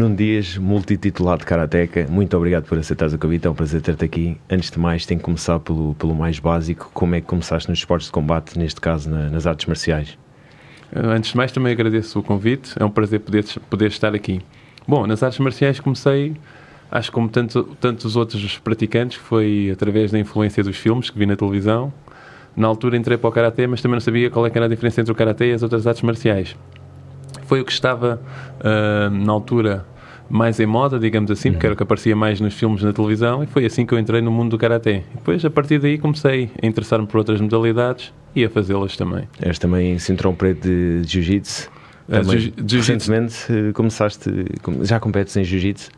Num Dias, multititulado Karateka, muito obrigado por aceitares o convite, é um prazer ter-te aqui. Antes de mais, tenho que começar pelo, pelo mais básico. Como é que começaste nos esportes de combate, neste caso na, nas artes marciais? Antes de mais, também agradeço o convite, é um prazer poder, poder estar aqui. Bom, nas artes marciais comecei, acho como tanto, tantos outros praticantes, foi através da influência dos filmes que vi na televisão. Na altura entrei para o Karatê, mas também não sabia qual é era a diferença entre o Karatê e as outras artes marciais foi o que estava uh, na altura mais em moda, digamos assim, porque era o que aparecia mais nos filmes na televisão, e foi assim que eu entrei no mundo do Karaté. E depois, a partir daí, comecei a interessar-me por outras modalidades e a fazê-las também. És também cinturão preto de Jiu-Jitsu? Uh, jiu recentemente eh, começaste, já competes em Jiu-Jitsu?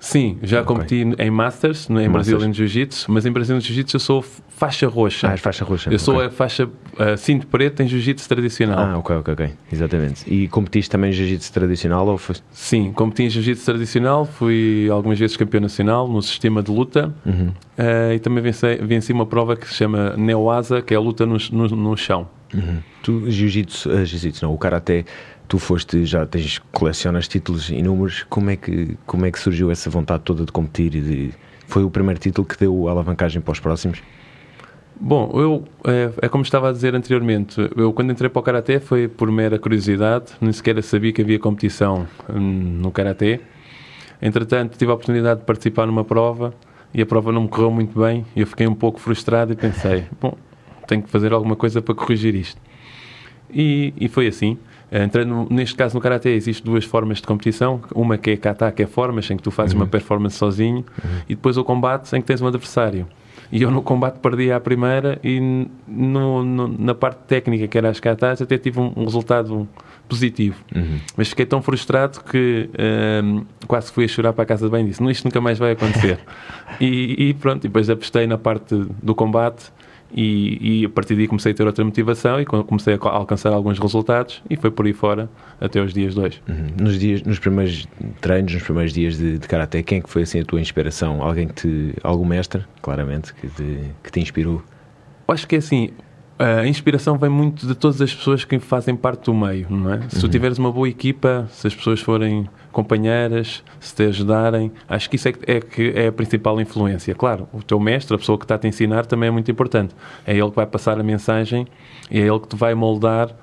Sim, já okay. competi em Masters, em Masters. em Jiu-Jitsu, mas em Brasília Jiu-Jitsu eu sou faixa roxa. Ah, és faixa roxa. Eu okay. sou a faixa uh, cinto preto em Jiu-Jitsu tradicional. Ah, ok, ok, ok. Exatamente. E competiste também em Jiu-Jitsu tradicional? Ou. Sim, competi em Jiu-Jitsu tradicional, fui algumas vezes campeão nacional no sistema de luta uhum. uh, e também venci, venci uma prova que se chama Neoasa, que é a luta no, no, no chão. Uhum. Tu, Jiu-Jitsu, uh, Jiu-Jitsu não, o Karaté tu foste, já tens, colecionas títulos inúmeros, como é que, como é que surgiu essa vontade toda de competir e de, foi o primeiro título que deu alavancagem para os próximos? Bom, eu, é, é, como estava a dizer anteriormente, eu quando entrei para o Karaté foi por mera curiosidade, nem sequer sabia que havia competição hum, no Karaté. Entretanto, tive a oportunidade de participar numa prova e a prova não me correu muito bem eu fiquei um pouco frustrado e pensei, bom, tenho que fazer alguma coisa para corrigir isto. E, e foi assim. Eh, entrando, neste caso, no Karaté, existem duas formas de competição. Uma que é kata, que é formas, em que tu fazes uhum. uma performance sozinho, uhum. e depois o combate, em que tens um adversário. E eu no combate perdi a primeira e no, no, na parte técnica, que era as katas, até tive um, um resultado positivo. Uhum. Mas fiquei tão frustrado que um, ehm, quase fui a chorar para a casa de bem e disse: Isto nunca mais vai acontecer. e, e, pronto, depois apostei na parte do combate e, e, a partir daí comecei a ter outra motivação e comecei a alcançar alguns resultados e foi por aí fora até os dias dois. Uhum. Nos, dias, nos primeiros treinos, nos primeiros dias de, de Karaté, quem é que foi assim a tua inspiração? Alguém que te, algum mestre, claramente, que te, que te inspirou? Acho que é assim, a inspiração vem muito de todas as pessoas que fazem parte do meio, não é? Se tu uhum. tiveres uma boa equipa, se as pessoas forem companheiras, se te ajudarem, acho que isso é, é, que é a principal influência. Claro, o teu mestre, a pessoa que está a te ensinar, também é muito importante. É ele que vai passar a mensagem e é ele que te vai moldar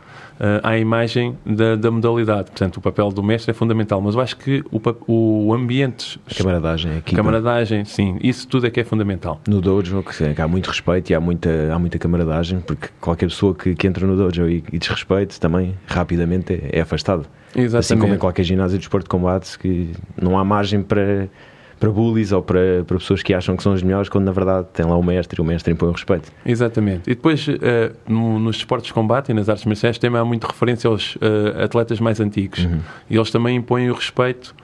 à imagem da, da, modalidade. Portanto, o papel do mestre é fundamental, mas eu acho que o, o ambiente... A camaradagem, a Camaradagem, sim. Isso tudo é que é fundamental. No dojo, que há muito respeito e há muita, há muita camaradagem, porque qualquer pessoa que, que entra no dojo e, e desrespeite também, rapidamente é, é afastado. Exatamente. Assim como em qualquer ginásio de esporte de combate, que não há margem para para bullies ou para, para pessoas que acham que são os melhores, quando na verdade tem lá o mestre e o mestre impõe o respeito. Exatamente. E depois, uh, no, nos esportes de combate e nas artes marciais, também há muita referência aos uh, atletas mais antigos. Uhum. E eles também impõem o respeito.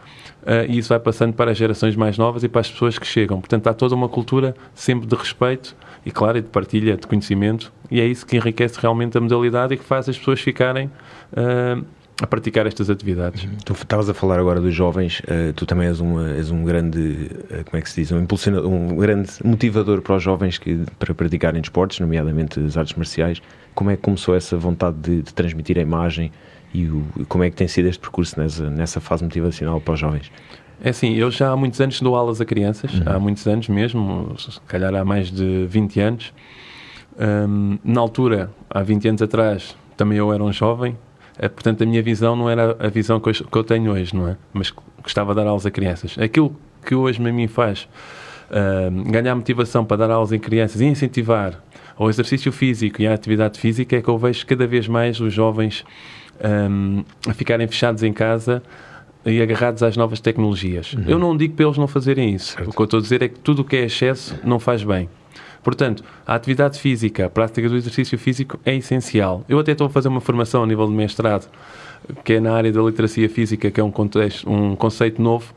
Uh, e isso vai passando para as gerações mais novas e para as pessoas que chegam. Portanto, há toda uma cultura sempre de respeito e, claro, de partilha de conhecimento, e é isso que enriquece realmente a modalidade e que faz as pessoas ficarem uh, a praticar estas atividades. Tu estavas a falar agora dos jovens, uh, tu também és um, és um grande, uh, como é que se diz, um, impulsionador, um grande motivador para os jovens que, para praticarem esportes, nomeadamente as artes marciais. Como é que começou essa vontade de, de transmitir a imagem e o, como é que tem sido este percurso nessa, nessa fase motivacional para os jovens? É assim, eu já há muitos anos dou aulas a crianças, uhum. há muitos anos mesmo, se calhar há mais de 20 anos. Um, na altura, há 20 anos atrás, também eu era um jovem, portanto, a minha visão não era a visão que eu, tenho hoje, não é? Mas gostava de dar aulas a crianças. Aquilo que hoje a mim faz uh, ganhar motivação para dar aulas em crianças e incentivar ao exercício físico e à atividade física é que eu vejo cada vez mais os jovens um, a ficarem fechados em casa e agarrados às novas tecnologias. Uhum. Eu não digo para eles não fazerem isso. Certo. O que eu estou a dizer é que tudo o que é excesso não faz bem. Portanto, a atividade física, a prática do exercício físico é essencial. Eu até estou a fazer uma formação a nível de mestrado, que é na área da literacia física, que é um, contexto, um conceito novo,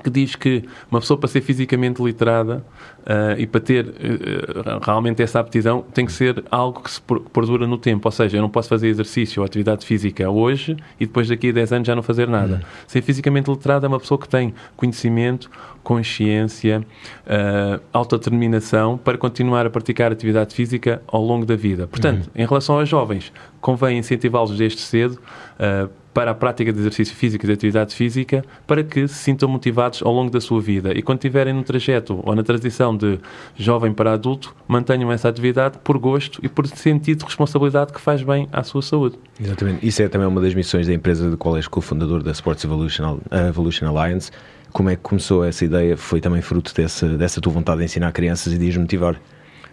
que diz que uma pessoa para ser fisicamente literada uh, e para ter uh, realmente essa aptidão tem que ser algo que se perdura no tempo. Ou seja, eu não posso fazer exercício ou atividade física hoje e depois daqui a 10 anos já não fazer nada. Uhum. Ser fisicamente literada é uma pessoa que tem conhecimento, consciência, uh, autodeterminação para continuar a praticar atividade física ao longo da vida. Portanto, uhum. em relação aos jovens, convém incentivá-los desde cedo uh, para a prática de exercício físico e de atividade física para que se sintam motivados ao longo da sua vida e quando estiverem no trajeto ou na transição de jovem para adulto, mantenham essa atividade por gosto e por sentido de responsabilidade que faz bem à sua saúde. Exatamente. Isso é também uma das missões da empresa de qual és cofundador da Sports Evolution, Evolution Alliance. Como é que começou essa ideia? Foi também fruto dessa, dessa tua vontade de ensinar crianças e de as motivar?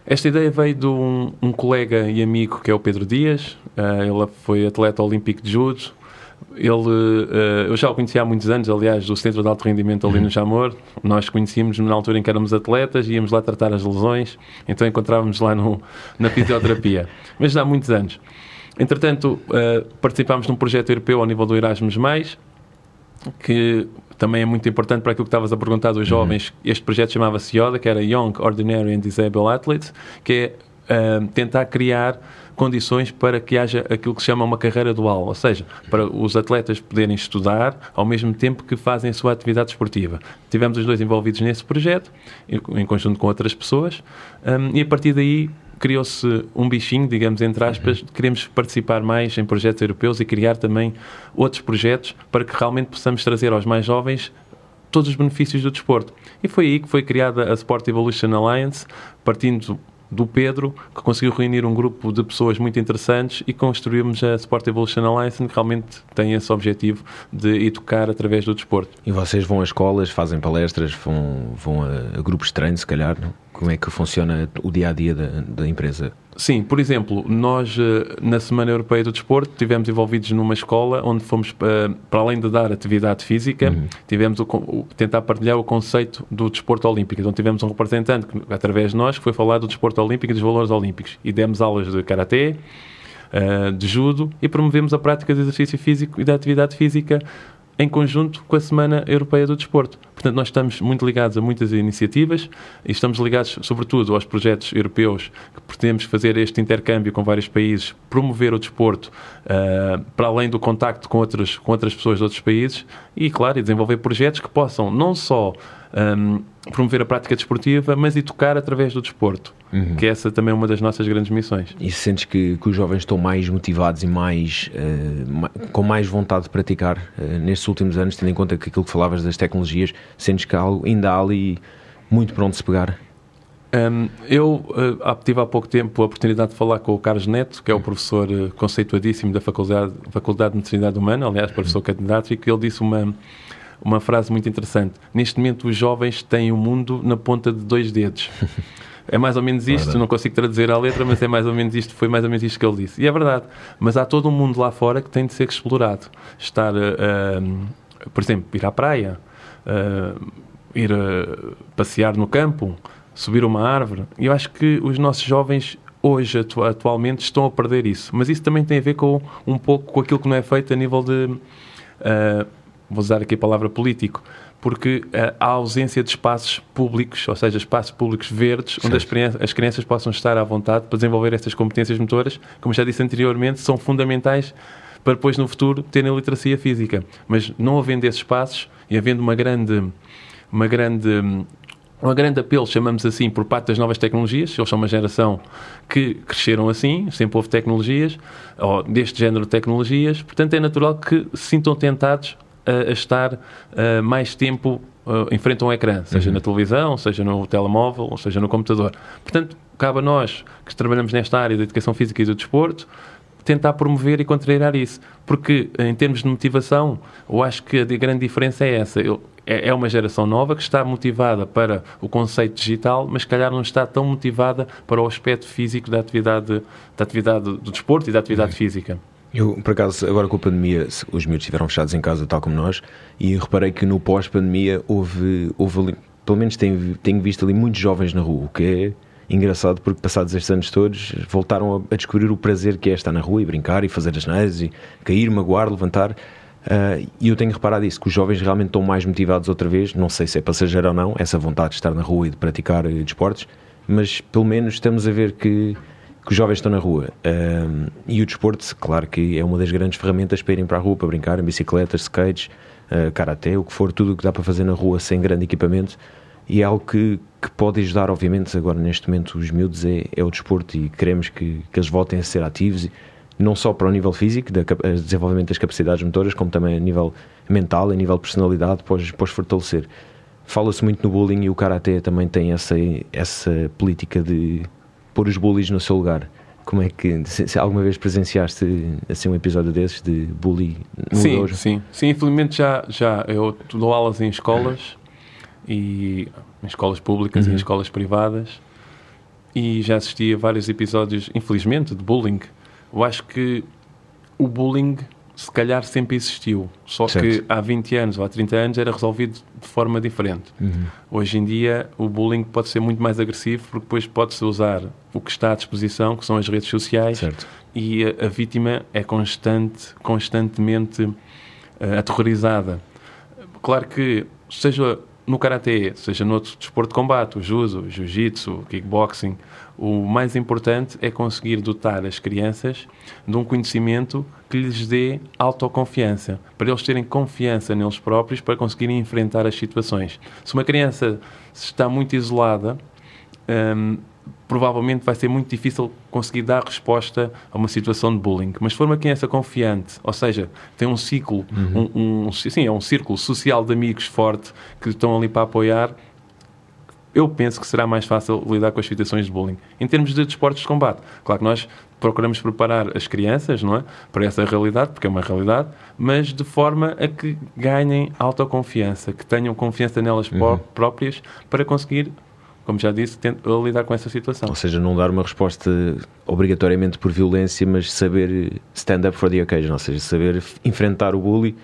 Esta ideia veio de um, um, colega e amigo que é o Pedro Dias. Uh, ele foi atleta olímpico de judo, ele, uh, eu já o conhecia há muitos anos, aliás, do Centro de Alto Rendimento ali no uhum. Jamor. Nós conhecíamos na altura em que éramos atletas, íamos lá tratar as lesões, então encontrávamos lá no, na fisioterapia. Mas já há muitos anos. Entretanto, uh, participámos num projeto europeu ao nível do Erasmus, que também é muito importante para aquilo que estavas a perguntar dos uhum. jovens. Uhum. Este projeto chamava-se YODA, que era Young, Ordinary and Disabled Athletes, que é uh, tentar criar condições para que haja aquilo que se chama uma carreira dual, ou seja, para os atletas poderem estudar ao mesmo tempo que fazem a sua atividade esportiva. Tivemos os dois envolvidos nesse projeto, em conjunto com outras pessoas, um, e a partir daí criou-se um bichinho, digamos, entre aspas, uhum. queremos participar mais em projetos europeus e criar também outros projetos para que realmente possamos trazer aos mais jovens todos os benefícios do desporto. E foi aí que foi criada a Sport Evolution Alliance, partindo do Pedro, que conseguiu reunir um grupo de pessoas muito interessantes e construímos a Sport Evolution Alliance, que realmente tem esse objetivo de educar através do desporto. E vocês vão a escolas, fazem palestras, vão, vão a, grupos de treino, se calhar, não? Como é que funciona o dia a dia da, da empresa? Sim, por exemplo, nós eh, na Semana Europeia do Desporto estivemos envolvidos numa escola onde fomos, eh, para além de dar atividade física, uhum. tivemos o, o, tentar partilhar o conceito do desporto olímpico. Então tivemos um representante, que, através de nós, que foi falar do desporto olímpico e dos valores olímpicos. E demos aulas de karatê, eh, de judo e promovemos a prática de exercício físico e da atividade física em conjunto com a Semana Europeia do Desporto. Portanto, nós estamos muito ligados a muitas iniciativas e estamos ligados, sobretudo, aos projetos europeus que pretendemos fazer este intercâmbio com vários países, promover o desporto uh, para além do contacto com outras, com outras pessoas de outros países e, claro, desenvolver projetos que possam não só um, promover a prática desportiva, mas educar através do desporto, uhum. que essa também é uma das nossas grandes missões. E sentes que, que os jovens estão mais motivados e mais uh, com mais vontade de praticar uh, nestes últimos anos, tendo em conta que aquilo que falavas das tecnologias, sentes que ainda há ali muito para onde se pegar? Um, eu uh, tive há pouco tempo a oportunidade de falar com o Carlos Neto, que é o professor conceituadíssimo da Faculdade, Faculdade de Medicina Humana, aliás, professor catedrático, e ele disse uma, uma frase muito interessante. Neste momento, os jovens têm o mundo na ponta de dois dedos. É mais ou menos isto, claro. não consigo traduzir a letra, mas é mais ou menos isto, foi mais ou menos isto que ele disse. E é verdade, mas há todo um mundo lá fora que tem de ser explorado. Estar, uh, por exemplo, ir à praia, uh, ir passear no campo, subir uma árvore. E eu acho que os nossos jovens hoje, atu atualmente, estão a perder isso. Mas isso também tem a ver com um pouco com aquilo que não é feito a nível de vou usar aqui a palavra político, porque uh, há ausência de espaços públicos, ou seja, espaços públicos verdes, certo. onde as, as, crianças possam estar à vontade para desenvolver estas competências motoras, como já disse anteriormente, são fundamentais para depois no futuro terem literacia física. Mas não havendo esses espaços e havendo uma grande, uma grande um grande apelo, chamamos assim, por parte das novas tecnologias. Eles são uma geração que cresceram assim, sempre houve tecnologias, ou deste género de tecnologias, portanto é natural que se sintam tentados a, a estar mais tempo em frente a um ecrã, seja uhum. na televisão, seja no telemóvel, seja no computador. Portanto, cabe a nós que trabalhamos nesta área da educação física e do desporto tentar promover e contrariar isso. Porque, em termos de motivação, eu acho que a grande diferença é essa. Eu, é, é uma geração nova que está motivada para o conceito digital, mas se calhar não está tão motivada para o aspecto físico da atividade, da atividade do desporto e da atividade uhum. física. Eu, por acaso, agora com a pandemia, os miúdos estiveram fechados em casa, tal como nós, e reparei que no pós-pandemia houve, houve ali, pelo menos tenho, tenho visto ali muitos jovens na rua, o que é engraçado porque passados estes anos todos voltaram a, descobrir o prazer que é estar na rua e brincar e fazer as neiras e cair, magoar, levantar. Uh, e eu tenho reparado isso, que os jovens realmente estão mais motivados outra vez, não sei se é passageiro ou não, essa vontade de estar na rua e de praticar uh, desportos, mas pelo menos estamos a ver que, que os jovens estão na rua. Uh, e o desporto, claro que é uma das grandes ferramentas para irem para a rua, para brincar, bicicletas, skates, uh, karaté, o que for, tudo o que dá para fazer na rua sem grande equipamento. E é algo que, que pode ajudar, obviamente, agora neste momento os miúdos é, é o desporto e queremos que, que eles voltem a ser ativos não só para o nível físico, de desenvolvimento das capacidades motoras, como também a nível mental, a nível personalidade, para os, fortalecer. Fala-se muito no bullying e o Karaté também tem essa, essa política de pôr os bullies no seu lugar. Como é que, se, se alguma vez presenciaste assim, um episódio desses de bullying no sim, dojo? Sim, sim, infelizmente já, já eu dou aulas em escolas e em escolas públicas uhum. e em escolas privadas e já assisti a vários episódios, infelizmente, de bullying eu acho que o bullying se calhar sempre existiu, só certo. que há 20 anos ou há 30 anos era resolvido de forma diferente. Uhum. Hoje em dia o bullying pode ser muito mais agressivo porque depois pode-se usar o que está à disposição, que são as redes sociais, certo. e a, a, vítima é constante, constantemente uh, aterrorizada. Claro que, seja no karatê, seja no outro desporto de combate, o judo, o jiu-jitsu, o kickboxing, o mais importante é conseguir dotar as crianças de um conhecimento que lhes dê autoconfiança, para eles terem confiança neles próprios para conseguirem enfrentar as situações. Se uma criança está muito isolada, hum, provavelmente vai ser muito difícil conseguir dar resposta a uma situação de bullying. Mas se for uma criança confiante, ou seja, tem um ciclo, uhum. um, um, sim, é um círculo social de amigos forte que estão ali para apoiar, eu penso que será mais fácil lidar com as situações de bullying. Em termos de desportos de combate, claro que nós procuramos preparar as crianças não é, para essa realidade, porque é uma realidade, mas de forma a que ganhem autoconfiança, que tenham confiança nelas uhum. próprias para conseguir como já disse, lidar com essa situação. Ou seja, não dar uma resposta obrigatoriamente por violência, mas saber stand up for the occasion, ou seja, saber enfrentar o bully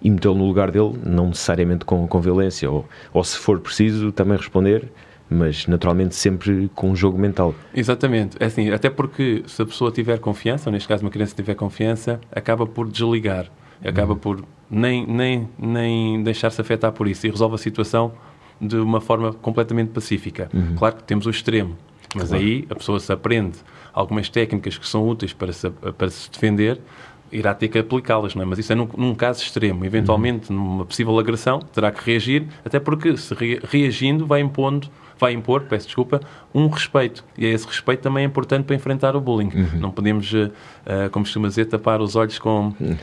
e metê-lo no lugar dele, não necessariamente com, com violência, ou, ou se for preciso também responder, mas naturalmente sempre com um jogo mental. Exatamente, é assim, até porque se a pessoa tiver confiança, ou neste caso uma criança tiver confiança, acaba por desligar, acaba uhum. por nem, nem, nem deixar-se afetar por isso e resolve a situação de uma forma completamente pacífica. Uhum. Claro que temos o extremo, mas claro. aí a pessoa se aprende algumas técnicas que são úteis para se, para se defender, irá ter que aplicá-las, não é? Mas isso é num, num caso extremo. Eventualmente, uhum. numa possível agressão, terá que reagir, até porque se re, reagindo vai impondo vai impor, peço desculpa, um respeito. E esse respeito também é importante para enfrentar o bullying. Uhum. Não podemos, uh, como costuma dizer, tapar os olhos com, uhum.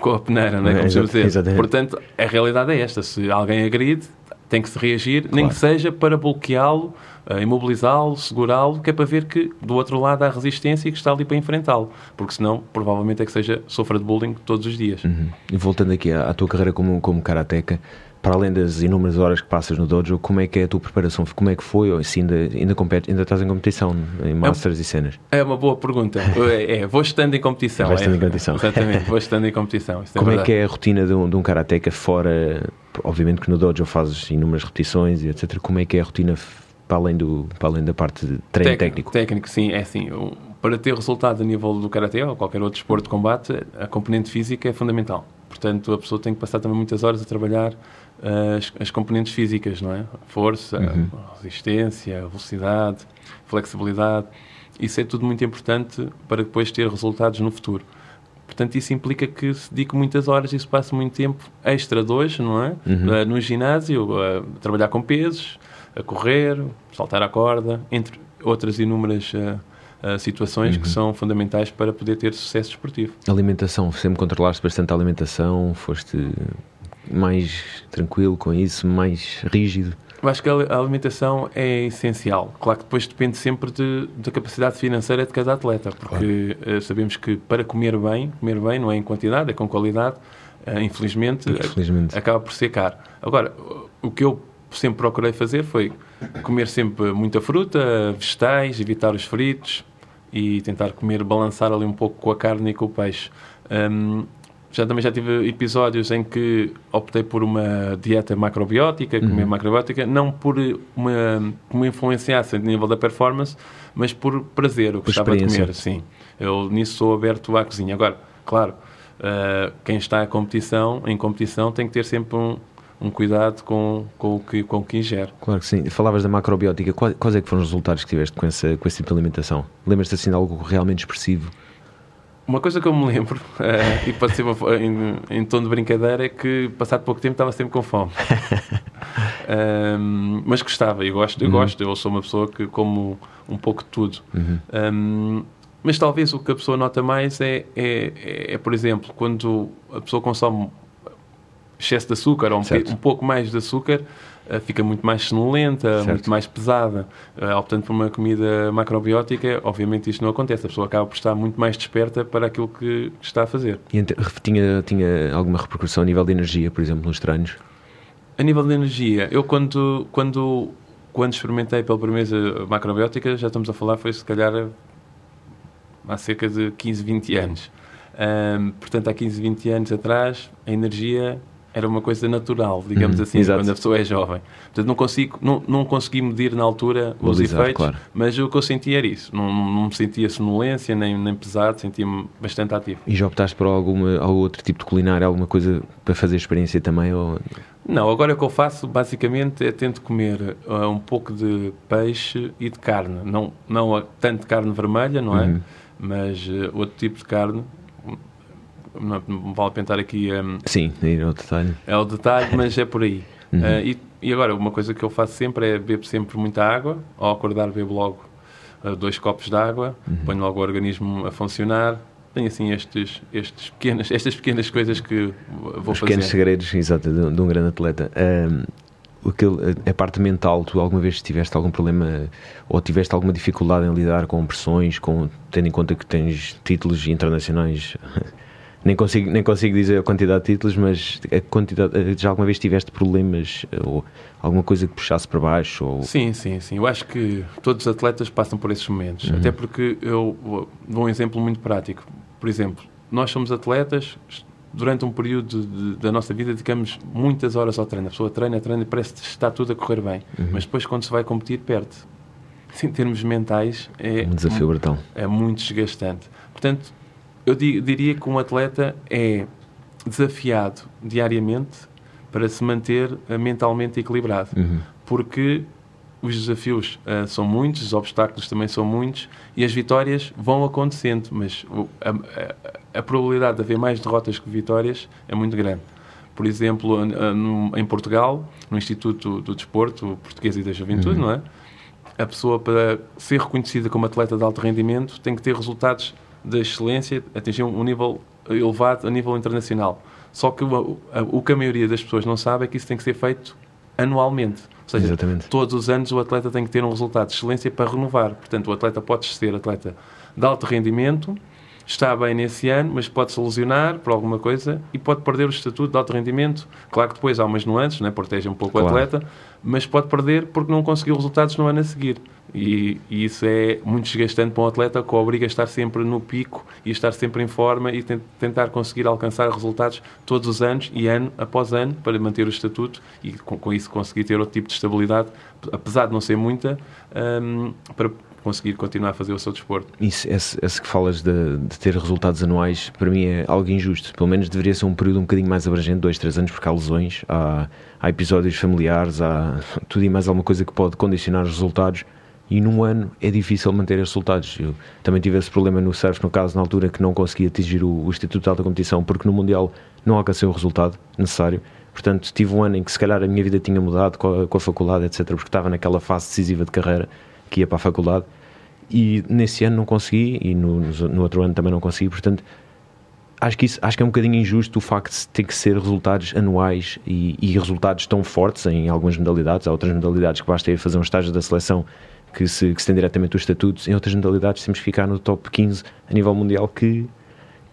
com a peneira, não é? Como é, dizer. Exatamente. Portanto, a realidade é esta. Se alguém agride, tem que se reagir, claro. nem que seja para bloqueá-lo, uh, imobilizá-lo, segurá-lo, que é para ver que do outro lado há resistência e que está ali para enfrentá-lo. Porque senão, provavelmente é que seja sofra de bullying todos os dias. Uhum. E voltando aqui à, à, tua carreira como, como karateca, para além das inúmeras horas que passas no dojo, como é que é a tua preparação? Como é que foi? Ou se ainda, ainda, compete, ainda estás em competição, em Masters é, e cenas? É uma boa pergunta. é, é, vou estando em competição. Vai estando é, em competição. Exatamente, vou estando em competição. É como é, que é a rotina de um, de um karateca fora obviamente que no dojo fazes inúmeras repetições e etc. Como é que é a rotina para além, do, para além da parte de treino técnico? Técnico, sim, é assim. Para ter resultado a nível do karatê ou qualquer outro esporte de combate, a componente física é fundamental. Portanto, a pessoa tem que passar também muitas horas a trabalhar uh, as, as, componentes físicas, não é? Força, uhum. resistência, velocidade, flexibilidade. Isso é tudo muito importante para depois ter resultados no futuro. Portanto, isso implica que se dedique muitas horas e se passe muito tempo extra de hoje, não é? Uhum. No ginásio, a trabalhar com pesos, a correr, saltar a corda, entre outras inúmeras uh, situações uhum. que são fundamentais para poder ter sucesso desportivo. Alimentação, sempre controlaste bastante a alimentação, foste mais tranquilo com isso, mais rígido? Eu acho que a alimentação é essencial. Claro que depois depende sempre de, da capacidade financeira de cada atleta, porque claro. uh, sabemos que para comer bem, comer bem não é em quantidade, é com qualidade, uh, infelizmente, infelizmente. acaba por ser caro. Agora, o que eu sempre procurei fazer foi comer sempre muita fruta, vegetais, evitar os fritos e tentar comer, balançar ali um pouco com a carne e com o peixe. Um, já também já tive episódios em que optei por uma dieta macrobiótica, comer uhum. macrobiótica, não por uma, uma influenciasse a nível da performance, mas por prazer, o que estava a comer. Sim, eu nisso sou aberto à cozinha. Agora, claro, Uh, quem está em competição, em competição tem que ter sempre um, um cuidado com, com, o que, com o que ingere. Claro que sim. Falavas da macrobiótica. Quais, quais é que foram os resultados que tiveste com, essa, com esse tipo de alimentação? Lembras-te assim de algo realmente expressivo? Uma coisa que eu me lembro, uh, e pode ser uma, em, em tom de brincadeira, é que passado pouco tempo estava sempre com fome. um, mas gostava, eu gosto, eu uhum. gosto, eu sou uma pessoa que como um pouco de tudo. Uhum. Um, mas talvez o que a pessoa nota mais é, é, é, é, por exemplo, quando a pessoa consome excesso de açúcar ou um, um pouco mais de açúcar, fica muito mais sonolenta, certo. muito mais pesada. Uh, optando por uma comida macrobiótica, obviamente isto não acontece. A pessoa acaba por estar muito mais desperta para aquilo que está a fazer. E tinha, tinha alguma repercussão a nível de energia, por exemplo, nos treinos? A nível de energia, eu quando, quando, quando experimentei pela primeira vez macrobiótica, já estamos a falar, foi se calhar há cerca de 15, 20 anos. Portanto, há 15, 20 anos atrás, a energia era uma coisa natural, digamos uhum, assim, exato. quando a pessoa é jovem. Portanto, não, consigo, não, não consegui medir na altura os efeitos, claro. mas o que eu sentia era isso. Não, não me sentia sonolência, nem, nem pesado, sentia-me bastante ativo. E já optaste por alguma, algum outro tipo de culinária, alguma coisa para fazer experiência também? Ou... Não, agora o que eu faço basicamente é tento comer uh, um pouco de peixe e de carne. Não, não tanto carne vermelha, não é? Uhum mas uh, outro tipo de carne não, não vale pensar aqui um, sim, ir ao detalhe é o detalhe, mas é por aí uhum. uh, e, e, agora, uma coisa que eu faço sempre é bebo sempre muita água ao acordar bebo logo uh, dois copos de água uhum. ponho logo o organismo a funcionar tenho assim estes, estes pequenas, estas pequenas coisas que vou Os fazer. pequenos segredos, exato, de, de um grande atleta. Um, aquele, a parte mental, tu alguma vez tiveste algum problema ou tiveste alguma dificuldade em lidar com pressões, com, tendo em conta que tens títulos internacionais? nem consigo, nem consigo dizer a quantidade de títulos, mas a quantidade, já alguma vez tiveste problemas ou alguma coisa que puxasse para baixo? Ou... Sim, sim, sim. Eu acho que todos os atletas passam por esses momentos. Uhum. Até porque eu dou um exemplo muito prático. Por exemplo, nós somos atletas, durante um período de, da nossa vida dedicamos muitas horas ao treino. A pessoa treina, treina e parece que está tudo a correr bem. Uhum. Mas depois, quando se vai competir, perde. Em termos mentais, é um desafio brutal. É muito desgastante. Portanto, eu diria que um atleta é desafiado diariamente para se manter mentalmente equilibrado. Uhum. Porque os desafios uh, são muitos, os obstáculos também são muitos e as vitórias vão acontecendo, mas a, a, a, probabilidade de haver mais derrotas que vitórias é muito grande. Por exemplo, em Portugal, no Instituto do Desporto Português e da Juventude, uhum. não é? A pessoa, para ser reconhecida como atleta de alto rendimento, tem que ter resultados de excelência, atingir um nível elevado a nível internacional. Só que o, o que a maioria das pessoas não sabe é que isso tem que ser feito anualmente. Ou seja, Exatamente. todos os anos o atleta tem que ter um resultado de excelência para renovar. Portanto, o atleta pode ser atleta de alto rendimento, está bem nesse ano, mas pode se lesionar por alguma coisa e pode perder o estatuto de alto rendimento. Claro que depois há umas nuances, né? protege um pouco claro. o atleta, mas pode perder porque não conseguiu resultados no ano a seguir. E, e, isso é muito desgastante para um atleta que o obriga a estar sempre no pico e a estar sempre em forma e tentar conseguir alcançar resultados todos os anos e ano após ano para manter o estatuto e com, com isso conseguir ter outro tipo de estabilidade, apesar de não ser muita, um, para conseguir continuar a fazer o seu desporto. Isso, esse, esse que falas de, de, ter resultados anuais, para mim é algo injusto. Pelo menos deveria ser um período um bocadinho mais abrangente, dois, três anos, porque há lesões, há, há episódios familiares, há tudo e mais alguma coisa que pode condicionar os resultados e num ano é difícil manter os resultados. Eu também tive esse problema no surf, no caso, na altura que não consegui atingir o, o Instituto de Alta Competição, porque no Mundial não alcancei o resultado necessário. Portanto, tive um ano em que se calhar a minha vida tinha mudado com a, com a faculdade, etc., porque estava naquela fase decisiva de carreira que ia para a faculdade. E nesse ano não consegui, e no, no outro ano também não consegui. Portanto, acho que, isso, acho que é um bocadinho injusto o facto de ter que ser resultados anuais e, e resultados tão fortes em algumas modalidades. Há outras modalidades que basta ir fazer um estágio da seleção que se, que se tem diretamente os estatutos. Em outras modalidades temos que ficar no top 15 a nível mundial, que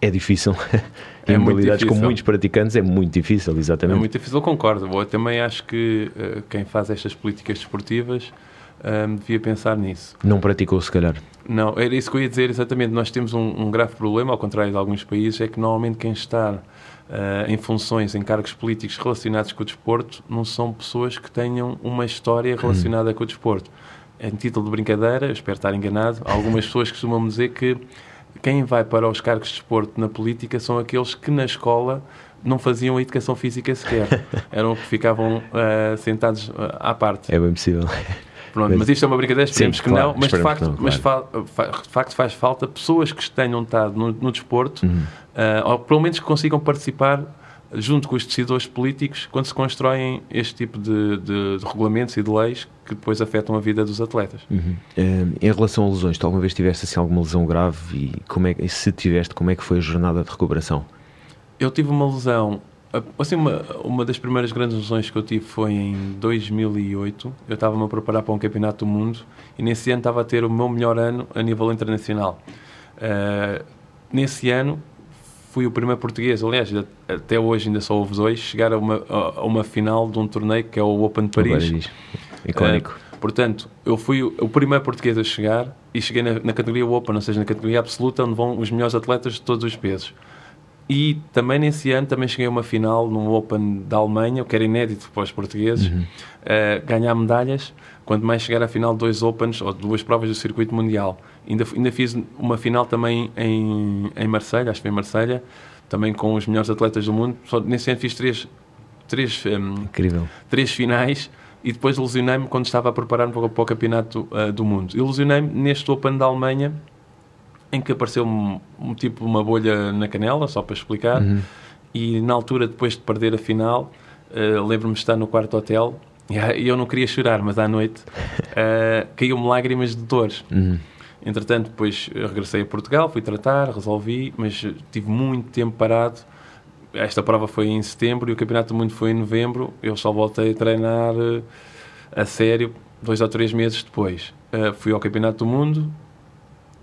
é difícil. em é modalidades com muitos praticantes é muito difícil, exatamente. É muito difícil, concordo. Eu também acho que uh, quem faz estas políticas desportivas um, devia pensar nisso. Não praticou, se calhar. Não, era isso que eu ia dizer exatamente. Nós temos um, um grave problema, ao contrário de alguns países, é que normalmente quem está uh, em funções, em cargos políticos relacionados com o desporto, não são pessoas que tenham uma história relacionada hum. com o desporto em título de brincadeira, espero estar enganado, algumas pessoas costumam dizer que quem vai para os cargos de desporto na política são aqueles que na escola não faziam a educação física sequer. Eram que ficavam uh, sentados uh, à parte. É bem possível. Pronto, mas, mas isto é uma brincadeira, esperemos Sim, que claro, não, mas, de facto, não, mas fa de facto faz falta pessoas que tenham estado no, no desporto, uhum. uh, ou pelo menos que consigam participar junto com os decisores políticos quando se constroem este tipo de, de, de, regulamentos e de leis que depois afetam a vida dos atletas. Uhum. Uh, em relação a lesões, tu alguma vez tiveste assim, alguma lesão grave e como é, se tiveste, como é que foi a jornada de recuperação? Eu tive uma lesão Assim, uma, uma das primeiras grandes lesões que eu tive foi em 2008. Eu estava-me a preparar para um campeonato do mundo e nesse ano estava a ter o meu melhor ano a nível internacional. Uh, nesse ano fui o primeiro português, aliás, até hoje ainda só houve dois, chegar a uma, a uma final de um torneio que é o Open de Paris. Paris. Icónico. Uh, portanto, eu fui o primeiro português a chegar e cheguei na, na categoria Open, ou seja, na categoria absoluta, onde vão os melhores atletas de todos os pesos. E também nesse ano também cheguei a uma final num Open da Alemanha, o que era inédito para os portugueses, uhum. uh, ganhar medalhas, quanto mais chegar à final de dois Opens ou duas provas do circuito mundial. Ainda, ainda fiz uma final também em, em Marselha, acho que foi em Marselha, também com os melhores atletas do mundo. Só nesse ano fiz três, três, um, Incrível. três finais e depois lesionei-me quando estava a preparar-me para, para o campeonato uh, do mundo. E lesionei-me neste Open da Alemanha em que apareceu um, um tipo uma bolha na canela, só para explicar, uhum. e na altura, depois de perder a final, uh, lembro-me de estar no quarto hotel e eu não queria chorar, mas à noite uh, caiu-me lágrimas de dores. Uhum. Entretanto, depois regressei a Portugal, fui tratar, resolvi, mas tive muito tempo parado. Esta prova foi em setembro e o Campeonato do Mundo foi em novembro. Eu só voltei a treinar a sério dois ou três meses depois. Uh, fui ao Campeonato do Mundo,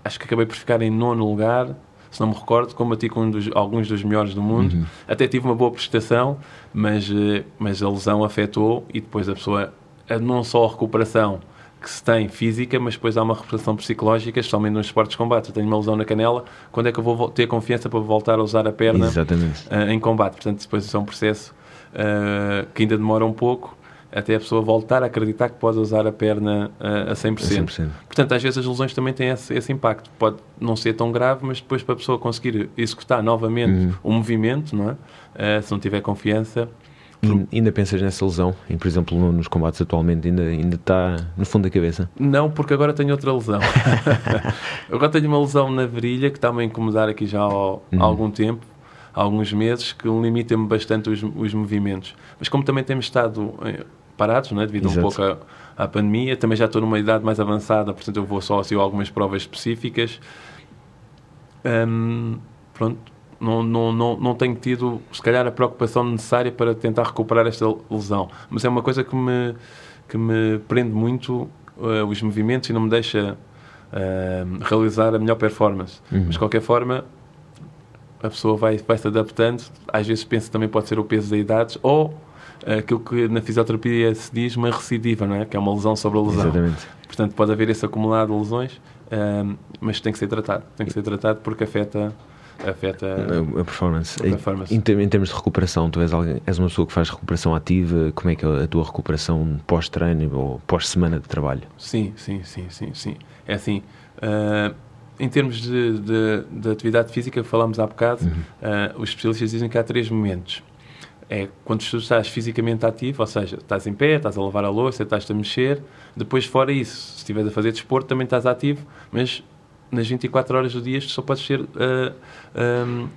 acho que acabei por ficar em nono lugar, se não me recordo, combati com um dos, alguns dos melhores do mundo. Uhum. Até tive uma boa prestação, mas, eh, mas a lesão afetou e depois a pessoa, não só a recuperação que se tem física, mas depois há uma recuperação psicológica, especialmente nos esportes de combate. Eu tenho uma lesão na canela, quando é que eu vou ter confiança para voltar a usar a perna uh, em combate? Portanto, depois isso é um processo uh, que ainda demora um pouco, até a pessoa voltar a acreditar que pode usar a perna uh, a 100%. A 100%. Portanto, às vezes as lesões também têm esse, esse, impacto. Pode não ser tão grave, mas depois para a pessoa conseguir executar novamente uhum. o movimento, não é? Uh, se não tiver confiança. E ainda pensas nessa lesão? E, por exemplo, nos combates atualmente ainda, ainda está no fundo da cabeça? Não, porque agora tenho outra lesão. agora tenho uma lesão na virilha que está-me a incomodar aqui já há, uhum. há algum tempo há alguns meses que limita-me bastante os, os, movimentos. Mas como também temos estado eh, parados, é? devido Exato. um pouco à, à, pandemia, também já estou numa idade mais avançada, portanto eu vou só assim, algumas provas específicas. Hum, pronto, não, não, não, não tenho tido, se calhar, a preocupação necessária para tentar recuperar esta lesão. Mas é uma coisa que me, que me prende muito uh, os movimentos e não me deixa uh, realizar a melhor performance. Uhum. Mas, de qualquer forma, a pessoa vai, vai se adaptando. Às vezes pensa também pode ser o peso da idade ou aquilo que na fisioterapia se diz uma recidiva, não é? Que é uma lesão sobre a lesão. Exatamente. Portanto, pode haver esse acumulado de lesões, um, mas tem que ser tratado. Tem que ser tratado porque afeta afeta a, performance. A performance. Em, em, termos de recuperação, tu és, alguém, és uma pessoa que faz recuperação ativa, como é que é a tua recuperação pós-treino ou pós-semana de trabalho? Sim, sim, sim, sim, sim. É assim, uh, em termos de, de, de, atividade física falámos há bocado, uhum. uh, os especialistas dizem que há três momentos. É quando tu estás fisicamente ativo, ou seja, estás em pé, estás a lavar a louça, estás a mexer. Depois, fora isso, se estiveres a fazer desporto, também estás ativo, mas nas 24 horas do dia só podes ser uh, ah, um,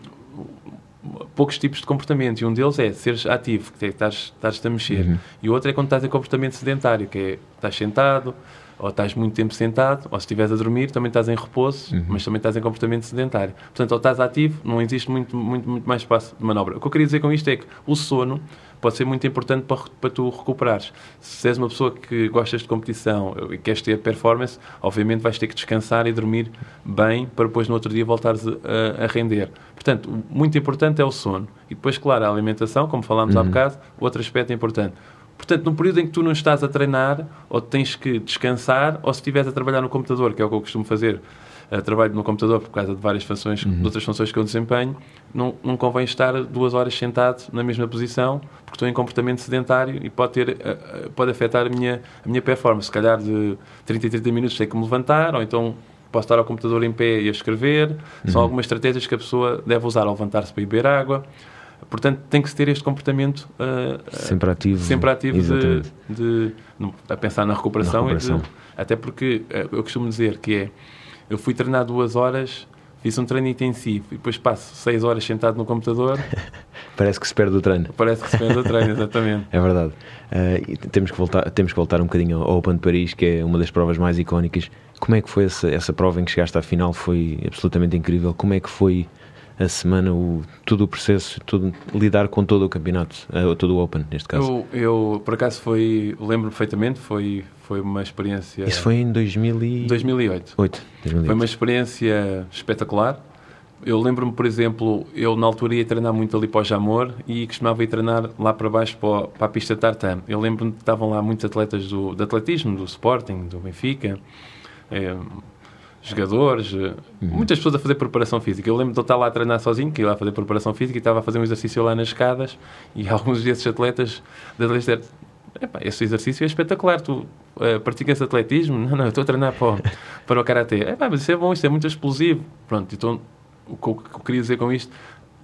poucos tipos de comportamento e um deles é seres ativo, que é estás, estás a mexer. Uhum. E o outro é quando estás em comportamento sedentário, que é estás sentado, ou estás muito tempo sentado, ou se estiveres a dormir, também estás em repouso, uhum. mas também estás em comportamento sedentário. Portanto, ou estás ativo, não existe muito, muito, muito mais espaço de manobra. O que eu queria dizer com isto é que o sono pode ser muito importante para, para tu recuperares. Se és uma pessoa que gostas de competição e queres ter performance, obviamente vais ter que descansar e dormir bem para depois no outro dia voltares a, a render. Portanto, muito importante é o sono. E depois, claro, a alimentação, como falámos uhum. há bocado, outro aspecto importante. Portanto, num período em que tu não estás a treinar, ou tens que descansar, ou se estiveres a trabalhar no computador, que é o que eu costumo fazer, uh, trabalho no computador por causa de várias funções, uhum. de outras funções que eu desempenho, não, não convém estar duas horas sentado na mesma posição, porque estou em comportamento sedentário e pode, ter, uh, pode afetar a minha, a minha performance. Se calhar de 30 a 30 minutos tenho que me levantar, ou então posso estar ao computador em pé e a escrever. Uhum. São algumas estratégias que a pessoa deve usar ao levantar-se para beber água. Portanto, tem que ter este comportamento uh, sempre ativo, sempre ativo de, de, de, a pensar na recuperação, na recuperação. De, até porque uh, eu costumo dizer que é eu fui treinar duas horas Fiz um treino intensivo e depois passo 6 horas sentado no computador. Parece que se perde o treino. Parece que se perde o treino, exatamente. é verdade. Uh, temos, que voltar, temos que voltar um bocadinho ao Open de Paris, que é uma das provas mais icónicas. Como é que foi essa, essa prova em que chegaste à final? Foi absolutamente incrível. Como é que foi a semana, o, todo o processo, tudo, lidar com todo o campeonato, uh, todo o Open, neste caso? Eu, eu por acaso, foi, lembro perfeitamente, foi, foi uma experiência... Isso foi em 2000 e... 2008. 8, 2008. Foi uma experiência espetacular. Eu lembro-me, por exemplo, eu na altura ia treinar muito ali para o Jamor e costumava ir treinar lá para baixo para, para a pista Tartan. Eu lembro-me que estavam lá muitos atletas do, de atletismo, do Sporting, do Benfica, é, jogadores, eh, uhum. muitas pessoas a fazer preparação física. Eu lembro de eu estar lá a treinar sozinho, que ia lá fazer preparação física e estava a fazer um exercício lá nas escadas e alguns desses atletas da disseram esse exercício é espetacular, tu uh, praticas atletismo? Não, não, eu estou a treinar para o, para o Karatê. mas isso é bom, isso é muito explosivo. Pronto, então o que eu, eu queria dizer com isto,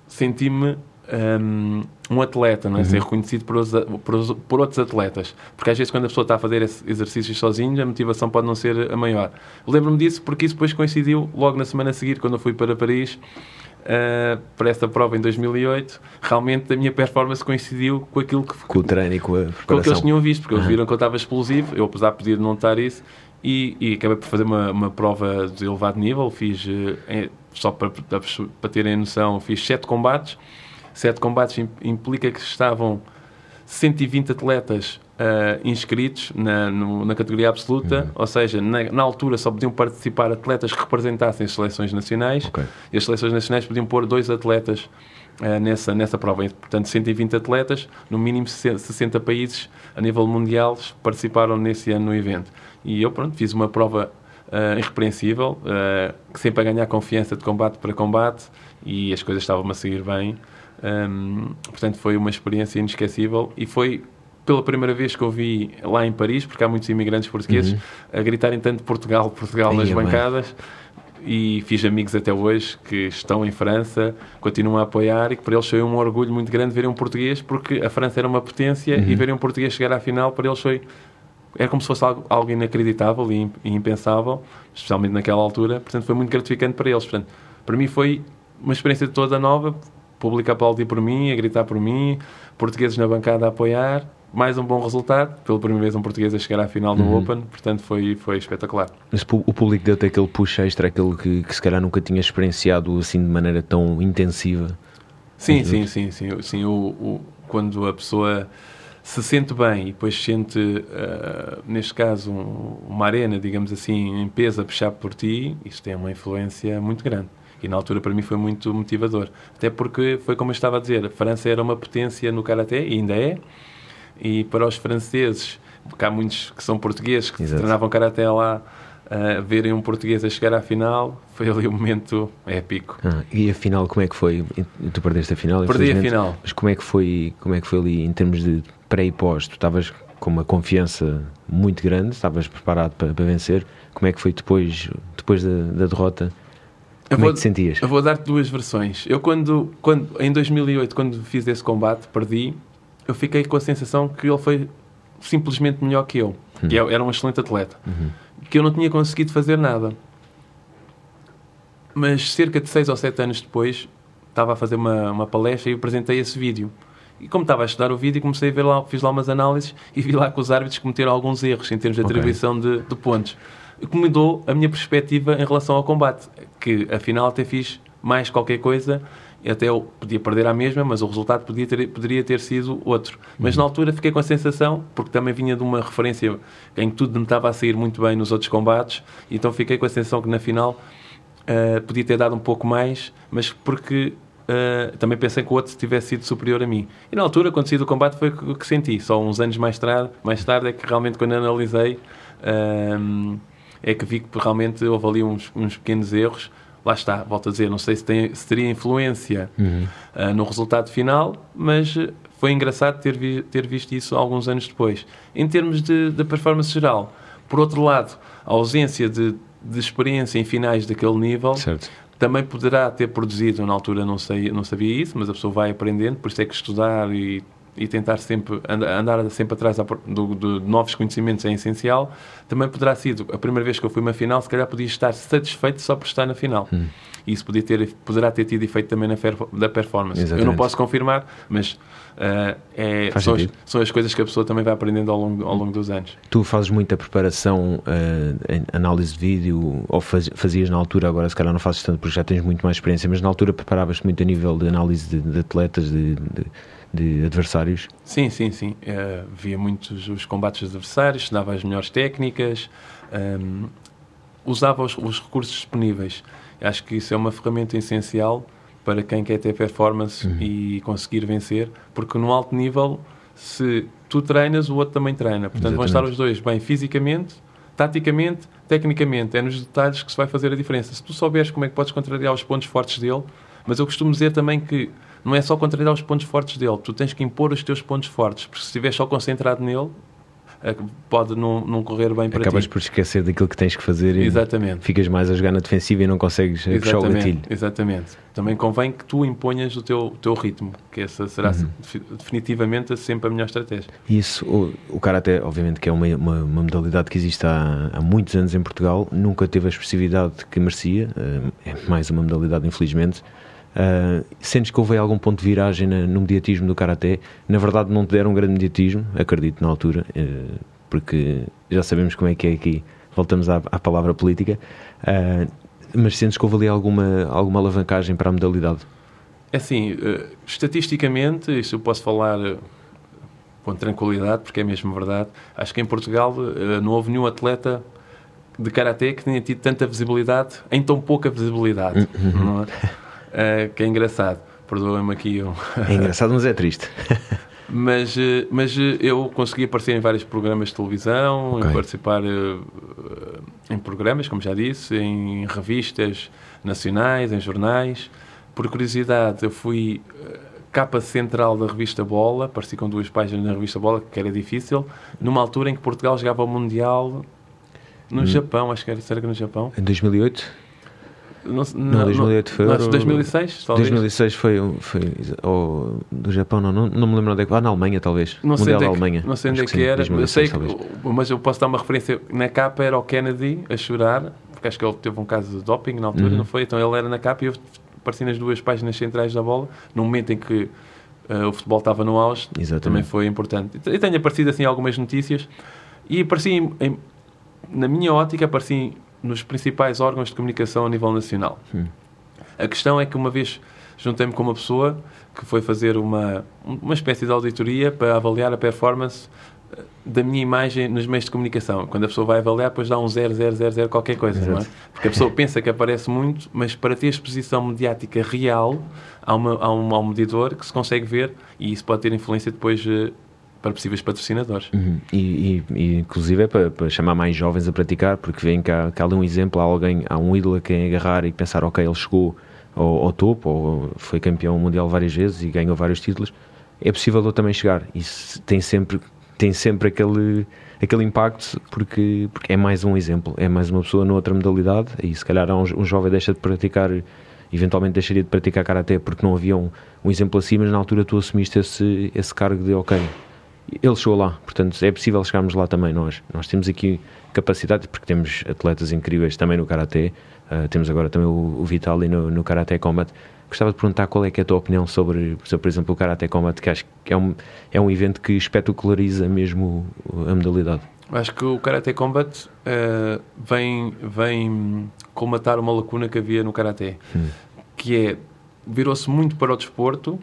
senti-me um, um, atleta, não é? Uhum. ser reconhecido por, os, por, por, outros atletas. Porque às vezes, quando a pessoa está a fazer exercícios sozinho, a motivação pode não ser a maior. Lembro-me disso porque isso depois coincidiu logo na semana a seguir, quando eu fui para Paris. Uh, para esta prova em 2008, realmente a minha performance coincidiu com aquilo que com o treino e com a preparação. com o que eles tinham visto, porque uhum. eles viram que eu estava explosivo. Eu, apesar de poder não estar isso, e, e, acabei por fazer uma, uma prova de elevado nível. Fiz, uh, só para, para terem noção, fiz sete combates sete combates implica que estavam 120 atletas uh, inscritos na, no, na categoria absoluta, uhum. ou seja, na, na, altura só podiam participar atletas que representassem as seleções nacionais okay. e as seleções nacionais podiam pôr dois atletas uh, nessa, nessa prova. Portanto, 120 atletas, no mínimo 60 países a nível mundial participaram nesse ano no evento. E eu, pronto, fiz uma prova uh, irrepreensível, uh, sempre a ganhar confiança de combate para combate e as coisas estavam a seguir bem. Um, portanto, foi uma experiência inesquecível e foi pela primeira vez que eu vi lá em Paris, porque há muitos imigrantes portugueses uhum. a gritarem tanto Portugal, Portugal nas bancadas. E fiz amigos até hoje que estão em França, continuam a apoiar e que para eles foi um orgulho muito grande verem um português, porque a França era uma potência uhum. e verem um português chegar à final para eles foi. Era como se fosse algo, algo inacreditável e impensável, especialmente naquela altura. Portanto, foi muito gratificante para eles. Portanto, para mim foi uma experiência toda nova, público a aplaudir por mim, a gritar por mim, portugueses na bancada a apoiar, mais um bom resultado, pela primeira vez um português a chegar à final do uhum. Open, portanto foi, foi espetacular. Mas o público deu-te aquele push extra, aquele que, que se calhar nunca tinha experienciado assim de maneira tão intensiva? Sim, sim, sim, sim, sim, o, o, quando a pessoa se sente bem e depois sente, uh, neste caso, um, uma arena, digamos assim, em peso a puxar por ti, isto tem uma influência muito grande. E na altura para mim foi muito motivador. Até porque foi como eu estava a dizer, a França era uma potência no karaté, e ainda é. E para os franceses, porque há muitos que são portugueses que Exato. treinavam karaté lá, uh, verem um português a chegar à final, foi ali um momento épico. Ah, e a final como é que foi? Tu perdeste a final? Perdi a final. Mas como é que foi, como é que foi ali em termos de pré e pós? Tu estavas com uma confiança muito grande, estavas preparado para, para vencer. Como é que foi depois, depois da, da derrota? Como vou, é que te sentias? Eu vou dar-te duas versões. Eu, quando, quando, em 2008, quando fiz esse combate, perdi, eu fiquei com a sensação que ele foi simplesmente melhor que eu. Hum. Que era um excelente atleta. Uhum. Que eu não tinha conseguido fazer nada. Mas cerca de 6 ou 7 anos depois, estava a fazer uma, uma palestra e apresentei esse vídeo. E como estava a estudar o vídeo, comecei a ver lá, fiz lá umas análises e vi lá que os árbitros cometeram alguns erros em termos de atribuição okay. de, de pontos que mudou a minha perspectiva em relação ao combate. Que afinal até fiz mais qualquer coisa, até eu podia perder a mesma, mas o resultado podia ter, poderia ter sido outro. Mas uhum. na altura fiquei com a sensação, porque também vinha de uma referência em que tudo me estava a sair muito bem nos outros combates, então fiquei com a sensação que na final uh, podia ter dado um pouco mais, mas porque Uh, também pensei que o outro tivesse sido superior a mim. E na altura, quando saí do combate, foi o que senti. Só uns anos mais tarde, mais tarde é que realmente, quando analisei, uh, é que vi que realmente houve ali uns, uns pequenos erros. Lá está, volto a dizer, não sei se, tem, se teria influência uhum. uh, no resultado final, mas eh, foi engraçado ter, vi, ter visto isso alguns anos depois. Em termos de, de performance geral, por outro lado, a ausência de, de experiência em finais daquele nível, certo. também poderá ter produzido, na altura não, sei, não sabia isso, mas a pessoa vai aprendendo, por isso é que estudar e, e tentar sempre andar sempre atrás do, de novos conhecimentos é essencial. Também poderá sido a primeira vez que eu fui uma final, se calhar podia estar satisfeito só por estar na final. Hum. Isso podia ter, poderá ter tido efeito também na da performance. Exatamente. Eu não posso confirmar, mas Uh, é, são, as, são, as, coisas que a pessoa também vai aprendendo ao longo, ao longo dos anos. Tu fazes muita preparação uh, análise de vídeo, ou faz, fazias na altura, agora se calhar não fazes tanto porque já tens muito mais experiência, mas na altura preparavas-te muito a nível de análise de, de atletas, de, de, de, adversários? Sim, sim, sim. Uh, via muitos os combates dos adversários, estudava as melhores técnicas, um, usava os, os recursos disponíveis. Acho que isso é uma ferramenta essencial para quem quer ter performance uhum. e conseguir vencer, porque no alto nível, se tu treinas, o outro também treina. Portanto, Exatamente. vão estar os dois bem fisicamente, taticamente, tecnicamente. É nos detalhes que se vai fazer a diferença. Se tu souberes como é que podes contrariar os pontos fortes dele, mas eu costumo dizer também que não é só contrariar os pontos fortes dele, tu tens que impor os teus pontos fortes, porque se estiveres só concentrado nele, é pode não, não correr bem para Acabas ti. por esquecer daquilo que tens que fazer Exatamente. e ficas mais a jogar na defensiva e não consegues puxar o gatilho. Exatamente. Também convém que tu imponhas o teu, teu ritmo, que essa será uhum. definitivamente sempre a melhor estratégia. Isso, o, o Karaté, obviamente que é uma, uma, uma modalidade que existe há, há, muitos anos em Portugal, nunca teve a expressividade que merecia, eh, é mais uma modalidade infelizmente, Uh, sentes que houve algum ponto de viragem no mediatismo do Karaté? Na verdade, não te deram um grande mediatismo, acredito, na altura, uh, porque já sabemos como é que é aqui, voltamos à, à palavra política, uh, mas sentes que houve ali alguma, alguma alavancagem para a modalidade? É assim, estatisticamente, isso eu posso falar com tranquilidade, porque é mesmo verdade, acho que em Portugal não houve nenhum atleta de Karaté que tenha tido tanta visibilidade em tão pouca visibilidade. Uhum. Uh, que é engraçado. Perdoa-me aqui. Eu... É engraçado, mas é triste. mas, eh, mas eh, eu consegui aparecer em vários programas de televisão, okay. participar uh, em programas, como já disse, em revistas nacionais, em jornais. Por curiosidade, eu fui capa central da revista Bola, apareci com duas páginas na revista Bola, que era difícil, numa altura em que Portugal jogava o Mundial no hum. Japão, acho que era, será que no Japão? Em 2008? Não, não, 2008 foi. Não, 2006, talvez. 2006 foi, foi ou, do Japão, não, não, não me lembro onde é que. Ah, na Alemanha, talvez. Não Mundial da é Alemanha. Não sei onde é que, que era. 2006, eu sei que, mas eu posso dar uma referência. Na capa era o Kennedy a chorar, porque acho que ele teve um caso de doping na altura, uhum. não foi? Então ele era na capa e eu apareci nas duas páginas centrais da bola, no momento em que uh, o futebol estava no auge. Exatamente. Também foi importante. E tenho aparecido assim algumas notícias e apareci, em, em, na minha ótica, apareci nos principais órgãos de comunicação a nível nacional. Hum. A questão é que uma vez juntei-me com uma pessoa que foi fazer uma, uma espécie de auditoria para avaliar a performance eh, da minha imagem nos meios de comunicação. Quando a pessoa vai avaliar, depois dá um 0000 qualquer coisa, Exato. não é? Porque a pessoa pensa que aparece muito, mas para ter exposição mediática real, há, uma, há, um, há um medidor que se consegue ver e isso pode ter influência depois eh, para possíveis patrocinadores. Uhum. E, e, e, inclusive é para, para, chamar mais jovens a praticar, porque vem cá, cá ali um exemplo, há alguém, há um ídolo a quem agarrar e pensar, ok, ele chegou ao, ao, topo, ou foi campeão mundial várias vezes e ganhou vários títulos, é possível eu também chegar. E tem sempre, tem sempre aquele, aquele impacto, porque, porque é mais um exemplo, é mais uma pessoa noutra modalidade, e se calhar um, um jovem deixa de praticar eventualmente deixaria de praticar karaté porque não havia um, um exemplo assim, mas na altura tu assumiste esse, esse cargo de ok, ele chegou lá, portanto é possível chegarmos lá também nós. Nós temos aqui capacidade, porque temos atletas incríveis também no Karaté, uh, temos agora também o, o Vitali no, no Karaté Combat. Gostava de perguntar qual é, é a tua opinião sobre, sobre, por exemplo, o Karaté Combat, que acho que é um, é um evento que espetaculariza mesmo a modalidade. Acho que o Karate Combat uh, vem, vem colmatar uma lacuna que havia no Karate, hum. que é, virou-se muito para o desporto,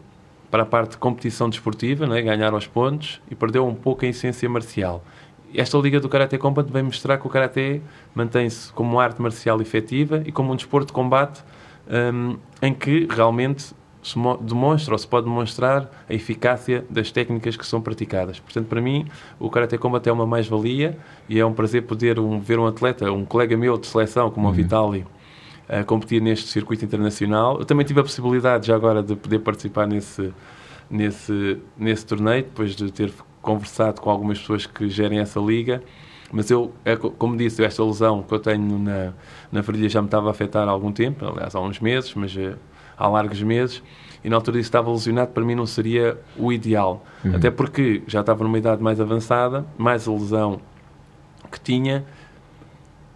para a parte de competição desportiva, né, ganhar aos pontos, e perdeu um pouco a essência marcial. Esta liga do Karate Combat vem mostrar que o Karate mantém-se como uma arte marcial efetiva e como um desporto de combate um, em que realmente se demonstra ou se pode demonstrar a eficácia das técnicas que são praticadas. Portanto, para mim, o Karate Combat é uma mais-valia e é um prazer poder um, ver um atleta, um colega meu de seleção, como uhum. o Vitali, a competir neste circuito internacional. Eu também tive a possibilidade já agora de poder participar nesse, nesse, nesse torneio, depois de ter conversado com algumas pessoas que gerem essa liga. Mas eu, é, como disse, esta lesão que eu tenho na, na virilha já me estava a afetar há algum tempo, aliás, há uns meses, mas uh, há largos meses, e na altura disse que estava lesionado, para mim não seria o ideal. Uhum. Até porque já estava numa idade mais avançada, mais a lesão que tinha,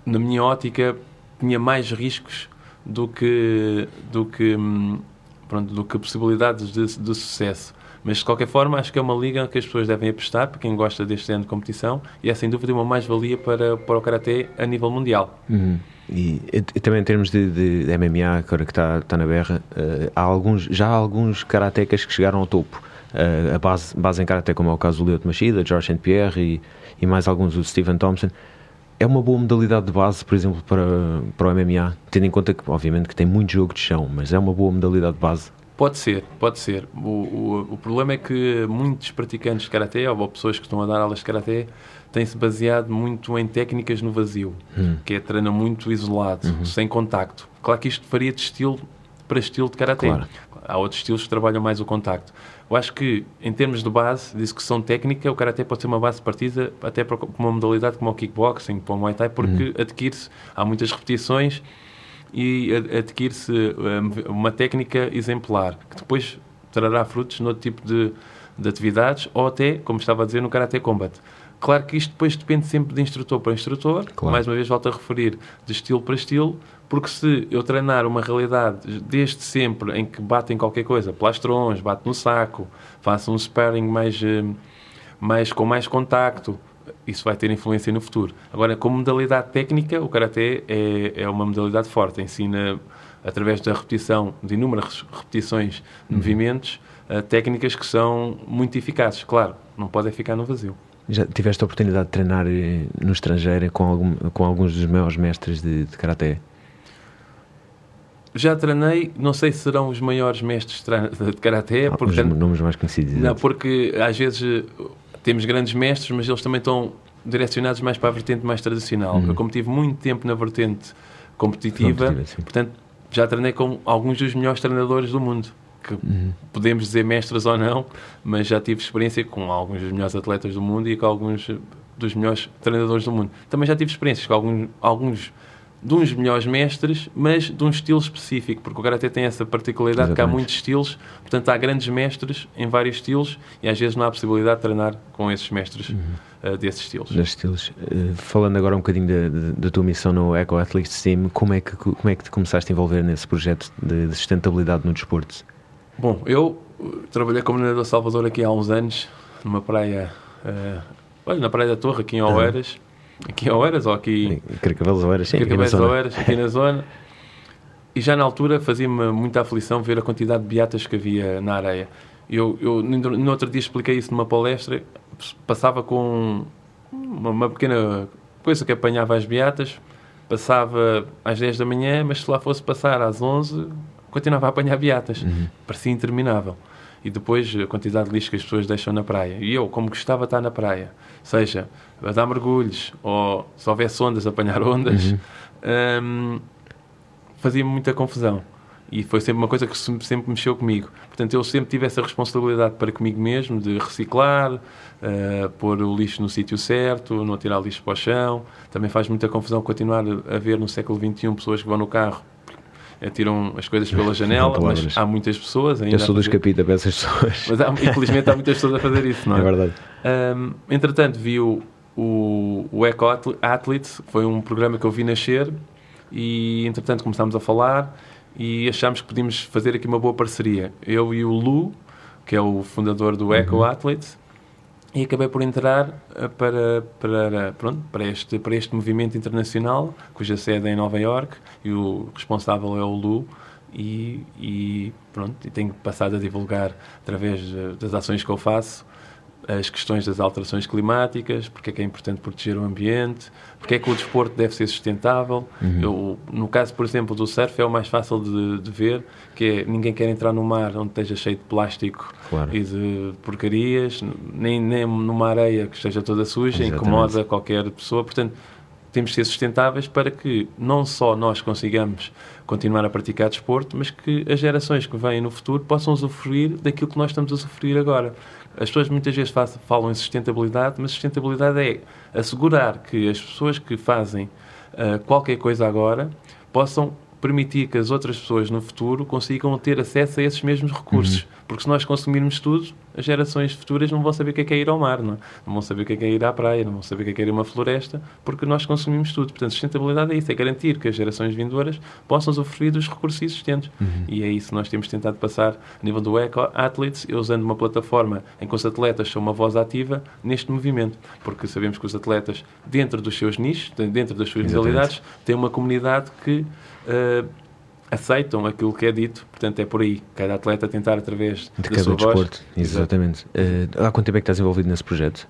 na minha ótica, tinha mais riscos do que, do que, hum, pronto, do que possibilidades de, de sucesso. Mas, de qualquer forma, acho que é uma liga que as pessoas devem apostar, para quem gosta deste ano de competição, e é sem dúvida uma mais-valia para, para o Karaté a nível mundial. Uhum. E, e, também em termos de, de, de MMA, agora que está, está na berra, uh, há alguns, já há alguns karatecas que chegaram ao topo. Uh, a base, base em karaté, como é o caso do Leo Machida, George St. Pierre e, e mais alguns, o Stephen Thompson. É uma boa modalidade de base, por exemplo, para, para o MMA, tendo em conta que, obviamente, que tem muito jogo de chão, mas é uma boa modalidade de base. Pode ser, pode ser. O, o, o problema é que muitos praticantes de Karaté, ou pessoas que estão a dar aulas de Karaté, têm-se baseado muito em técnicas no vazio, hum. que é treino muito isolado, uhum. sem contacto. Claro que isto varia de estilo para estilo de Karaté. Claro. Há outros estilos que trabalham mais o contacto. Eu acho que, em termos de base, de execução técnica, o Karaté pode ser uma base de partida até para uma modalidade como o Kickboxing, para o Muay Thai, porque uhum. adquire-se, há muitas repetições e adquire-se eh, uma técnica exemplar, que depois trará frutos noutro tipo de, de atividades, ou até, como estava a dizer, no Karate Combat. Claro que isto depois depende sempre de instrutor para instrutor, claro. mais uma vez volto a referir, de estilo para estilo, porque se eu treinar uma realidade desde sempre em que bate em qualquer coisa, plastrões, bate no saco, faço um sparring mais, eh, mais, com mais contacto, isso vai ter influência no futuro. Agora, como modalidade técnica, o Karatê é, é uma modalidade forte, ensina através da repetição, de inúmeras repetições de uhum. movimentos, uh, técnicas que são muito eficazes. Claro, não podem ficar no vazio. Já tiveste a oportunidade de treinar eh, no estrangeiro com, algum, com alguns dos maiores mestres de, de Karaté? Já treinei, não sei se serão os maiores mestres de Karaté. Ah, porque, os nomes mais conhecidos. Não, porque às vezes temos grandes mestres, mas eles também estão direcionados mais para a vertente mais tradicional. Uhum. Eu, como tive muito tempo na vertente competitiva, competitiva portanto, já treinei com alguns dos melhores treinadores do mundo. Que uhum. podemos dizer mestres ou não, mas já tive experiência com alguns dos melhores atletas do mundo e com alguns dos melhores treinadores do mundo. Também já tive experiências com alguns, alguns de uns melhores mestres, mas de um estilo específico, porque o Karate tem essa particularidade Exatamente. que há muitos estilos, portanto há grandes mestres em vários estilos e às vezes não há possibilidade de treinar com esses mestres uhum. uh, desses estilos. Desses estilos. Uh, falando agora um bocadinho da tua missão no Eco Athletes Team, como é que, como é que te começaste a envolver nesse projeto de, de sustentabilidade no desporto? Bom, eu trabalhei como nadador Salvador aqui há uns anos, numa praia, uh, olha, na Praia da Torre, aqui em Oeiras, uhum aqui em Oeiras ou aqui... Carcavelos Oeiras, sim. Carcavelos Oeiras, aqui na zona. E já na altura fazia-me muita aflição ver a quantidade de beatas que havia na areia. Eu, eu no outro dia expliquei isso numa palestra, passava com uma, uma pequena coisa que apanhava as beatas, passava às 10 da manhã, mas se lá fosse passar às 11, continuava a apanhar beatas. Uhum. Parecia interminável. E depois a quantidade de lixo que as pessoas deixam na praia. E eu, como gostava de estar na praia, seja a dar mergulhos ou se houvesse ondas, apanhar ondas, uhum. um, fazia-me muita confusão. E foi sempre uma coisa que sempre mexeu comigo. Portanto, eu sempre tive essa responsabilidade para comigo mesmo de reciclar, uh, pôr o lixo no sítio certo, não tirar lixo para o chão. Também faz muita confusão continuar a ver no século XXI pessoas que vão no carro tiram as coisas pela janela, mas há muitas pessoas ainda. Eu sou dos capita para essas pessoas. Mas há, infelizmente há muitas pessoas a fazer isso, não é? É verdade. Um, entretanto, vi o, o, o Eco Athletes, foi um programa que eu vi nascer e entretanto começámos a falar e achámos que podíamos fazer aqui uma boa parceria. Eu e o Lu, que é o fundador do Eco uhum. Athletes, e acabei por entrar eh, para, para, pronto, para, este, para este movimento internacional, cuja sede é em Nova York, e o responsável é o Lu, e, e pronto, e tenho passado a divulgar através das ações que eu faço as questões das alterações climáticas, porque é que é importante proteger o ambiente, porque é que o desporto deve ser sustentável. Uhum. Eu, no caso, por exemplo, do surf, é o mais fácil de, de, ver, que é ninguém quer entrar no mar onde esteja cheio de plástico claro. e de porcarias, nem, nem numa areia que esteja toda suja, Exatamente. incomoda qualquer pessoa. Portanto, temos de ser sustentáveis para que não só nós consigamos continuar a praticar desporto, mas que as gerações que vêm no futuro possam usufruir daquilo que nós estamos a sofrer agora. As pessoas muitas vezes falam em sustentabilidade, mas sustentabilidade é assegurar que as pessoas que fazem uh, qualquer coisa agora possam permitir que as outras pessoas no futuro consigam ter acesso a esses mesmos recursos. Uhum. Porque se nós consumirmos tudo, as gerações futuras não vão saber o que é, que é ir ao mar, não, é? não vão saber o que é, que é ir à praia, não vão saber o que é, que é ir a uma floresta, porque nós consumimos tudo. Portanto, sustentabilidade é isso, é garantir que as gerações vindouras possam usufruir dos recursos existentes. Uhum. E é isso que nós temos tentado passar a nível do Eco Athletes, usando uma plataforma em que os atletas são uma voz ativa neste movimento. Porque sabemos que os atletas, dentro dos seus nichos, dentro das suas realidades, têm uma comunidade que uh, aceitam aquilo que é dito, portanto é por aí. Cada atleta tentar através de da cada desporto. Voz. Exatamente. Uh, há quanto tempo é que estás envolvido nesse projeto?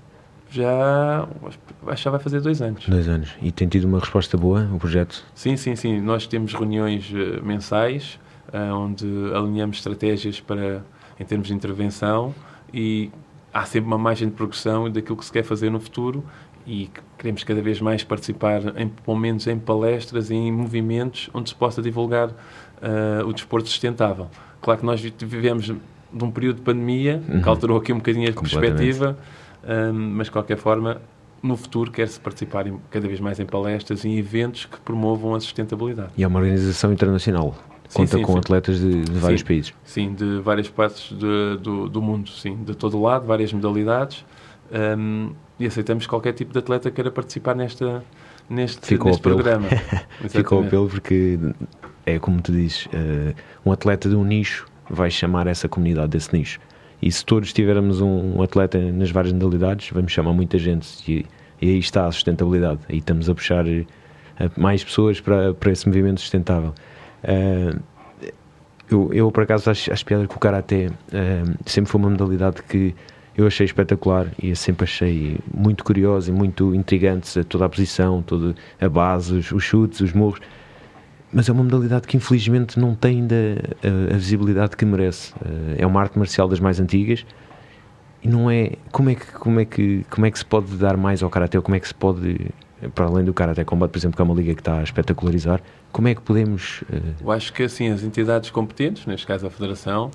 Já, acho que já vai fazer dois anos. Dois anos. E tem tido uma resposta boa o projeto? Sim, sim, sim. Nós temos reuniões uh, mensais uh, onde alinhamos estratégias para, em termos de intervenção e há sempre uma margem de progressão daquilo que se quer fazer no futuro e queremos cada vez mais participar, em, pelo menos em palestras e em movimentos onde se possa divulgar uh, o desporto sustentável. Claro que nós vivemos de um período de pandemia uhum. que alterou aqui um bocadinho a perspectiva, um, mas de qualquer forma, no futuro quer-se participar em, cada vez mais em palestras e em eventos que promovam a sustentabilidade. E é uma organização internacional. Conta sim, sim, com sim. atletas de, de vários países. Sim, de várias partes de, do, do mundo, sim, de todo lado, várias modalidades. Um, e aceitamos qualquer tipo de atleta que queira participar nesta, neste, Ficou neste programa. Ficou o apelo porque é como tu dizes, uh, um atleta de um nicho vai chamar essa comunidade desse nicho. E se todos tivermos um, um atleta nas várias modalidades, vamos chamar muita gente. E, e, aí está a sustentabilidade. Aí estamos a puxar eh, mais pessoas para, para esse movimento sustentável. Uh, eu, eu, por acaso, acho, acho piada que o Karaté uh, sempre foi uma modalidade que eu achei espetacular e sempre achei muito curioso e muito intrigante toda a posição, toda a base, os, os chutes, os morros. Mas é uma modalidade que infelizmente não tem ainda a, a visibilidade que merece. Eh, é uma arte marcial das mais antigas e não é. Como é que, como é que, como é que se pode dar mais ao Karaté? Ou como é que se pode, para além do Karaté Combate, por exemplo, que é uma liga que está a espetacularizar, como é que podemos. Uh... Eu acho que assim, as entidades competentes, neste caso a Federação,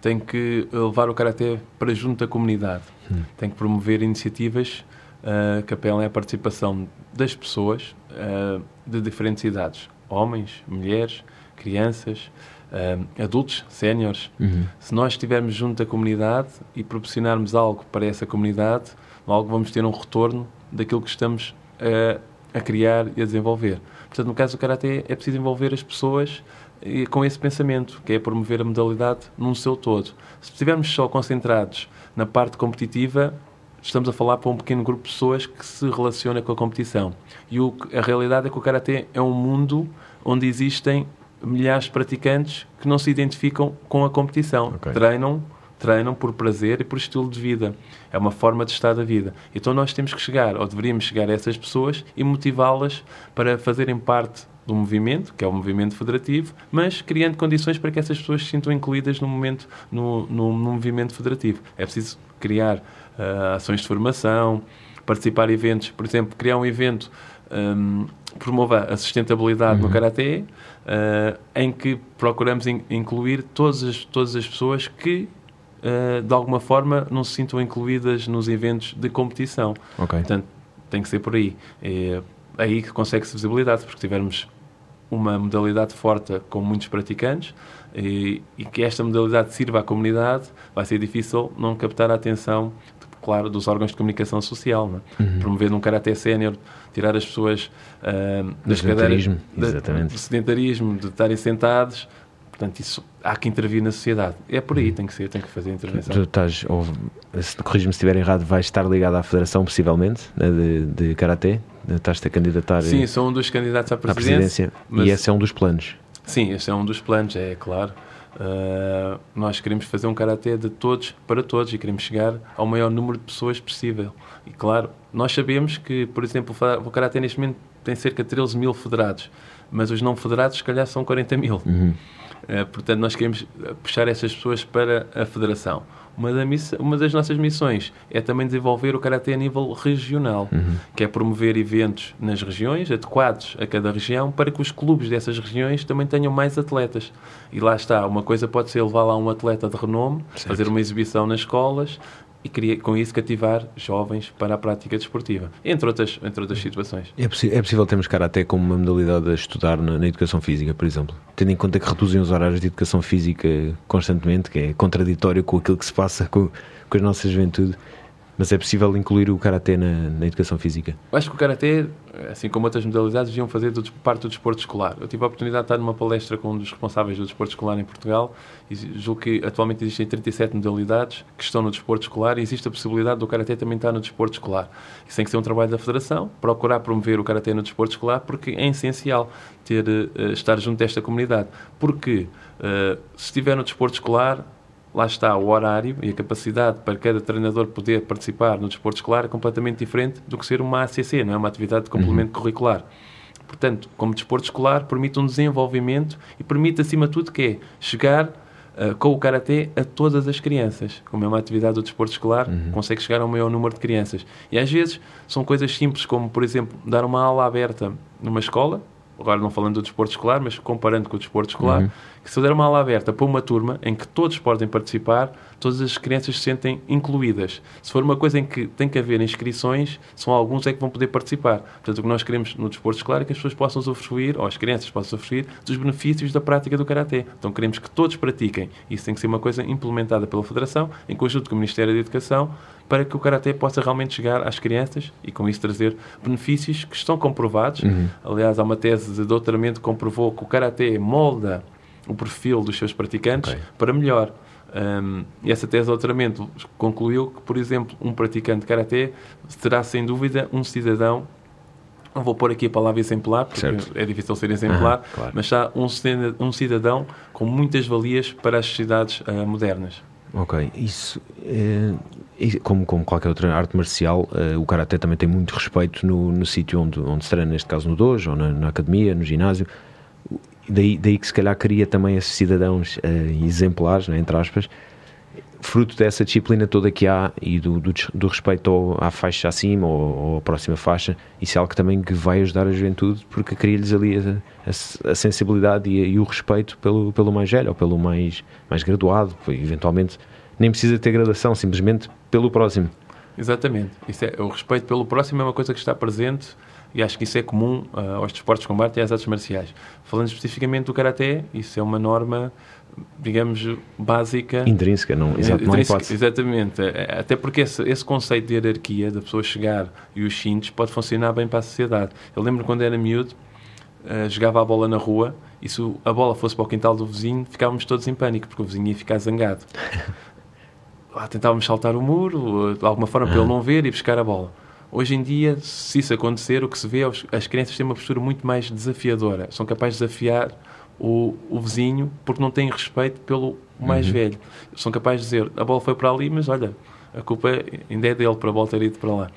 tem que levar o Karaté para junto da comunidade. Hum. Tem que promover iniciativas uh, que apelem à participação das pessoas uh, de diferentes idades. Homens, mulheres, crianças, uh, adultos, séniores. Uhum. Se nós estivermos junto da comunidade e proporcionarmos algo para essa comunidade, logo vamos ter um retorno daquilo que estamos a criar e a desenvolver. Portanto, no caso do Karaté, é preciso envolver as pessoas com esse pensamento, que é promover a modalidade num seu todo. Se estivermos só concentrados na parte competitiva, estamos a falar para um pequeno grupo de pessoas que se relaciona com a competição. E o, a realidade é que o Karatê é um mundo onde existem milhares de praticantes que não se identificam com a competição. Okay. Treinam, treinam por prazer e por estilo de vida. É uma forma de estar da vida. Então nós temos que chegar, ou deveríamos chegar a essas pessoas e motivá-las para fazerem parte do movimento, que é o movimento federativo, mas criando condições para que essas pessoas se sintam incluídas no, momento, no, no, no movimento federativo. É preciso criar uh, ações de formação, participar em eventos, por exemplo, criar um evento um, promova a sustentabilidade uhum. no Karaté, uh, em que procuramos in, incluir todas as, todas as pessoas que, uh, de alguma forma, não se sintam incluídas nos eventos de competição. Okay. Portanto, tem que ser por aí. É aí que consegue-se visibilidade, porque tivermos uma modalidade forte com muitos praticantes e, e, que esta modalidade sirva à comunidade, vai ser difícil não captar a atenção, claro, dos órgãos de comunicação social. É? Uhum. Promover um caráter sénior, tirar as pessoas uh, das cadeiras do sedentarismo, de estarem sentados. Portanto, isso há que intervir na sociedade. É por aí, uhum. tem que ser, tem que fazer a intervenção. Tu estás, ou, corrijo-me se estiver errado, vais estar ligado à Federação, possivelmente, né, de, de Karatê? Estás-te a candidatar? Sim, sou um dos candidatos à presidência. À presidência e esse é um dos planos? Sim, esse é um dos planos, é claro. Uh, nós queremos fazer um karatê de todos para todos e queremos chegar ao maior número de pessoas possível. E claro, nós sabemos que, por exemplo, o karatê neste momento tem cerca de 13 mil federados, mas os não federados, se calhar, são 40 mil. Uhum. Uh, portanto, nós queremos puxar essas pessoas para a federação. Uma, da miss, uma das nossas missões é também desenvolver o Karatê a nível regional, uhum. que é promover eventos nas regiões, adequados a cada região, para que os clubes dessas regiões também tenham mais atletas. E lá está, uma coisa pode ser levar lá um atleta de renome, certo. fazer uma exibição nas escolas, e queria com isso cativar jovens para a prática desportiva, entre outras, entre outras situações. É, é possível termos Karaté como uma modalidade a estudar na, na, educação física, por exemplo? Tendo em conta que reduzem os horários de educação física constantemente, que é contraditório com aquilo que se passa com, com a nossa juventude. Mas é possível incluir o Karatê na, na educação física? Eu acho que o Karatê, assim como outras modalidades, deviam fazer do, parte do desporto escolar. Eu tive a oportunidade de estar numa palestra com um dos responsáveis do desporto escolar em Portugal e julgo que atualmente existem 37 modalidades que estão no desporto escolar e existe a possibilidade do Karatê também estar no desporto escolar. Isso tem que ser um trabalho da Federação, procurar promover o Karatê no desporto escolar porque é essencial ter, uh, estar junto desta comunidade. Porque uh, se estiver no desporto escolar lá está o horário e a capacidade para cada treinador poder participar no desporto escolar é completamente diferente do que ser uma ACC, não é uma atividade de complemento uhum. curricular. Portanto, como desporto escolar, permite um desenvolvimento e permite, acima de tudo, que é chegar uh, com o Karatê a todas as crianças. Como é uma atividade do desporto escolar, uhum. consegue chegar ao maior número de crianças. E às vezes são coisas simples, como, por exemplo, dar uma aula aberta numa escola, agora não falando do desporto escolar, mas comparando com o desporto escolar, uhum. que se eu der uma aula aberta para uma turma em que todos podem participar, todas as crianças se sentem incluídas. Se for uma coisa em que tem que haver inscrições, são alguns é que vão poder participar. Portanto, o que nós queremos no desporto escolar é que as pessoas possam usufruir, ou as crianças possam usufruir, dos benefícios da prática do Karatê. Então, queremos que todos pratiquem. Isso tem que ser uma coisa implementada pela Federação, em conjunto com o Ministério da Educação, para que o Karatê possa realmente chegar às crianças e com isso trazer benefícios que estão comprovados. Uhum. Aliás, há uma tese de doutoramento que comprovou que o Karatê molda o perfil dos seus praticantes okay. para melhor. Um, e essa tese de doutoramento concluiu que, por exemplo, um praticante de Karatê será sem dúvida um cidadão não vou pôr aqui a palavra exemplar, porque certo. é difícil ser exemplar, uhum, claro. mas está um cidadão com muitas valias para as sociedades uh, modernas. Ok, isso é, como, como qualquer outra arte marcial, uh, o Karaté também tem muito respeito no, no sítio onde, onde se treina, neste caso no dojo, ou na, na academia, no ginásio. Daí, daí que se calhar cria também esses cidadãos uh, exemplares, né, entre aspas, fruto dessa disciplina toda que há e do, do, do respeito ao, à faixa acima ou, ou à próxima faixa, isso é algo que também que vai ajudar a juventude porque cria-lhes ali a, a, a sensibilidade e, e, o respeito pelo, pelo mais velho ou pelo mais, mais graduado, eventualmente nem precisa ter graduação, simplesmente pelo próximo. Exatamente, isso é, o respeito pelo próximo é uma coisa que está presente e acho que isso é comum uh, aos desportos de combate e às artes marciais. Falando especificamente do Karaté, isso é uma norma digamos, básica. Intrínseca, não, é, exato, não hipótese. Exatamente. É, até porque esse, esse, conceito de hierarquia, da pessoa chegar e os cintos, pode funcionar bem para a sociedade. Eu lembro quando era miúdo, uh, jogava a bola na rua e se a bola fosse para o quintal do vizinho, ficávamos todos em pânico, porque o vizinho ia ficar zangado. Lá tentávamos saltar o muro, de alguma forma, para ele não ver e buscar a bola. Hoje em dia, se isso acontecer, o que se vê é as crianças têm uma postura muito mais desafiadora. São capazes de desafiar o, o vizinho porque não têm respeito pelo mais uhum. velho. São capazes de dizer, a bola foi para ali, mas olha, a culpa ainda é dele para a bola ter ido para lá.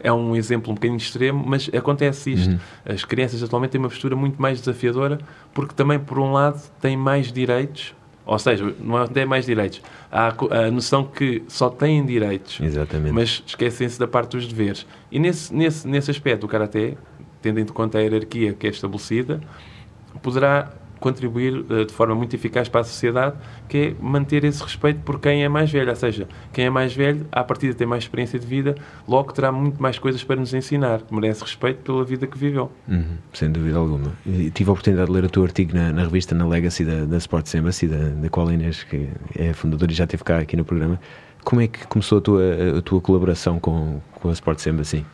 É um exemplo um bocadinho extremo, mas acontece isto. Uhum. As crianças atualmente têm uma postura muito mais desafiadora porque também, por um lado, têm mais direitos ou seja, não é mais direitos. Há a noção que só têm direitos, Exatamente. mas esquecem-se da parte dos deveres. E nesse, nesse, nesse aspecto, o Karaté, tendo em conta a hierarquia que é estabelecida, poderá contribuir uh, de forma muito eficaz para a sociedade, que é manter esse respeito por quem é mais velho. Ou seja, quem é mais velho, à partida tem mais experiência de vida, logo terá muito mais coisas para nos ensinar. Merece respeito pela vida que viveu. Uhum, sem dúvida alguma. Tive a oportunidade de ler o teu artigo na, na revista, na Legacy da, da Sports Embassy, da, da qual Inês, que é fundadora e já esteve cá aqui no programa. Como é que começou a tua, a tua colaboração com, com a Sports Embassy?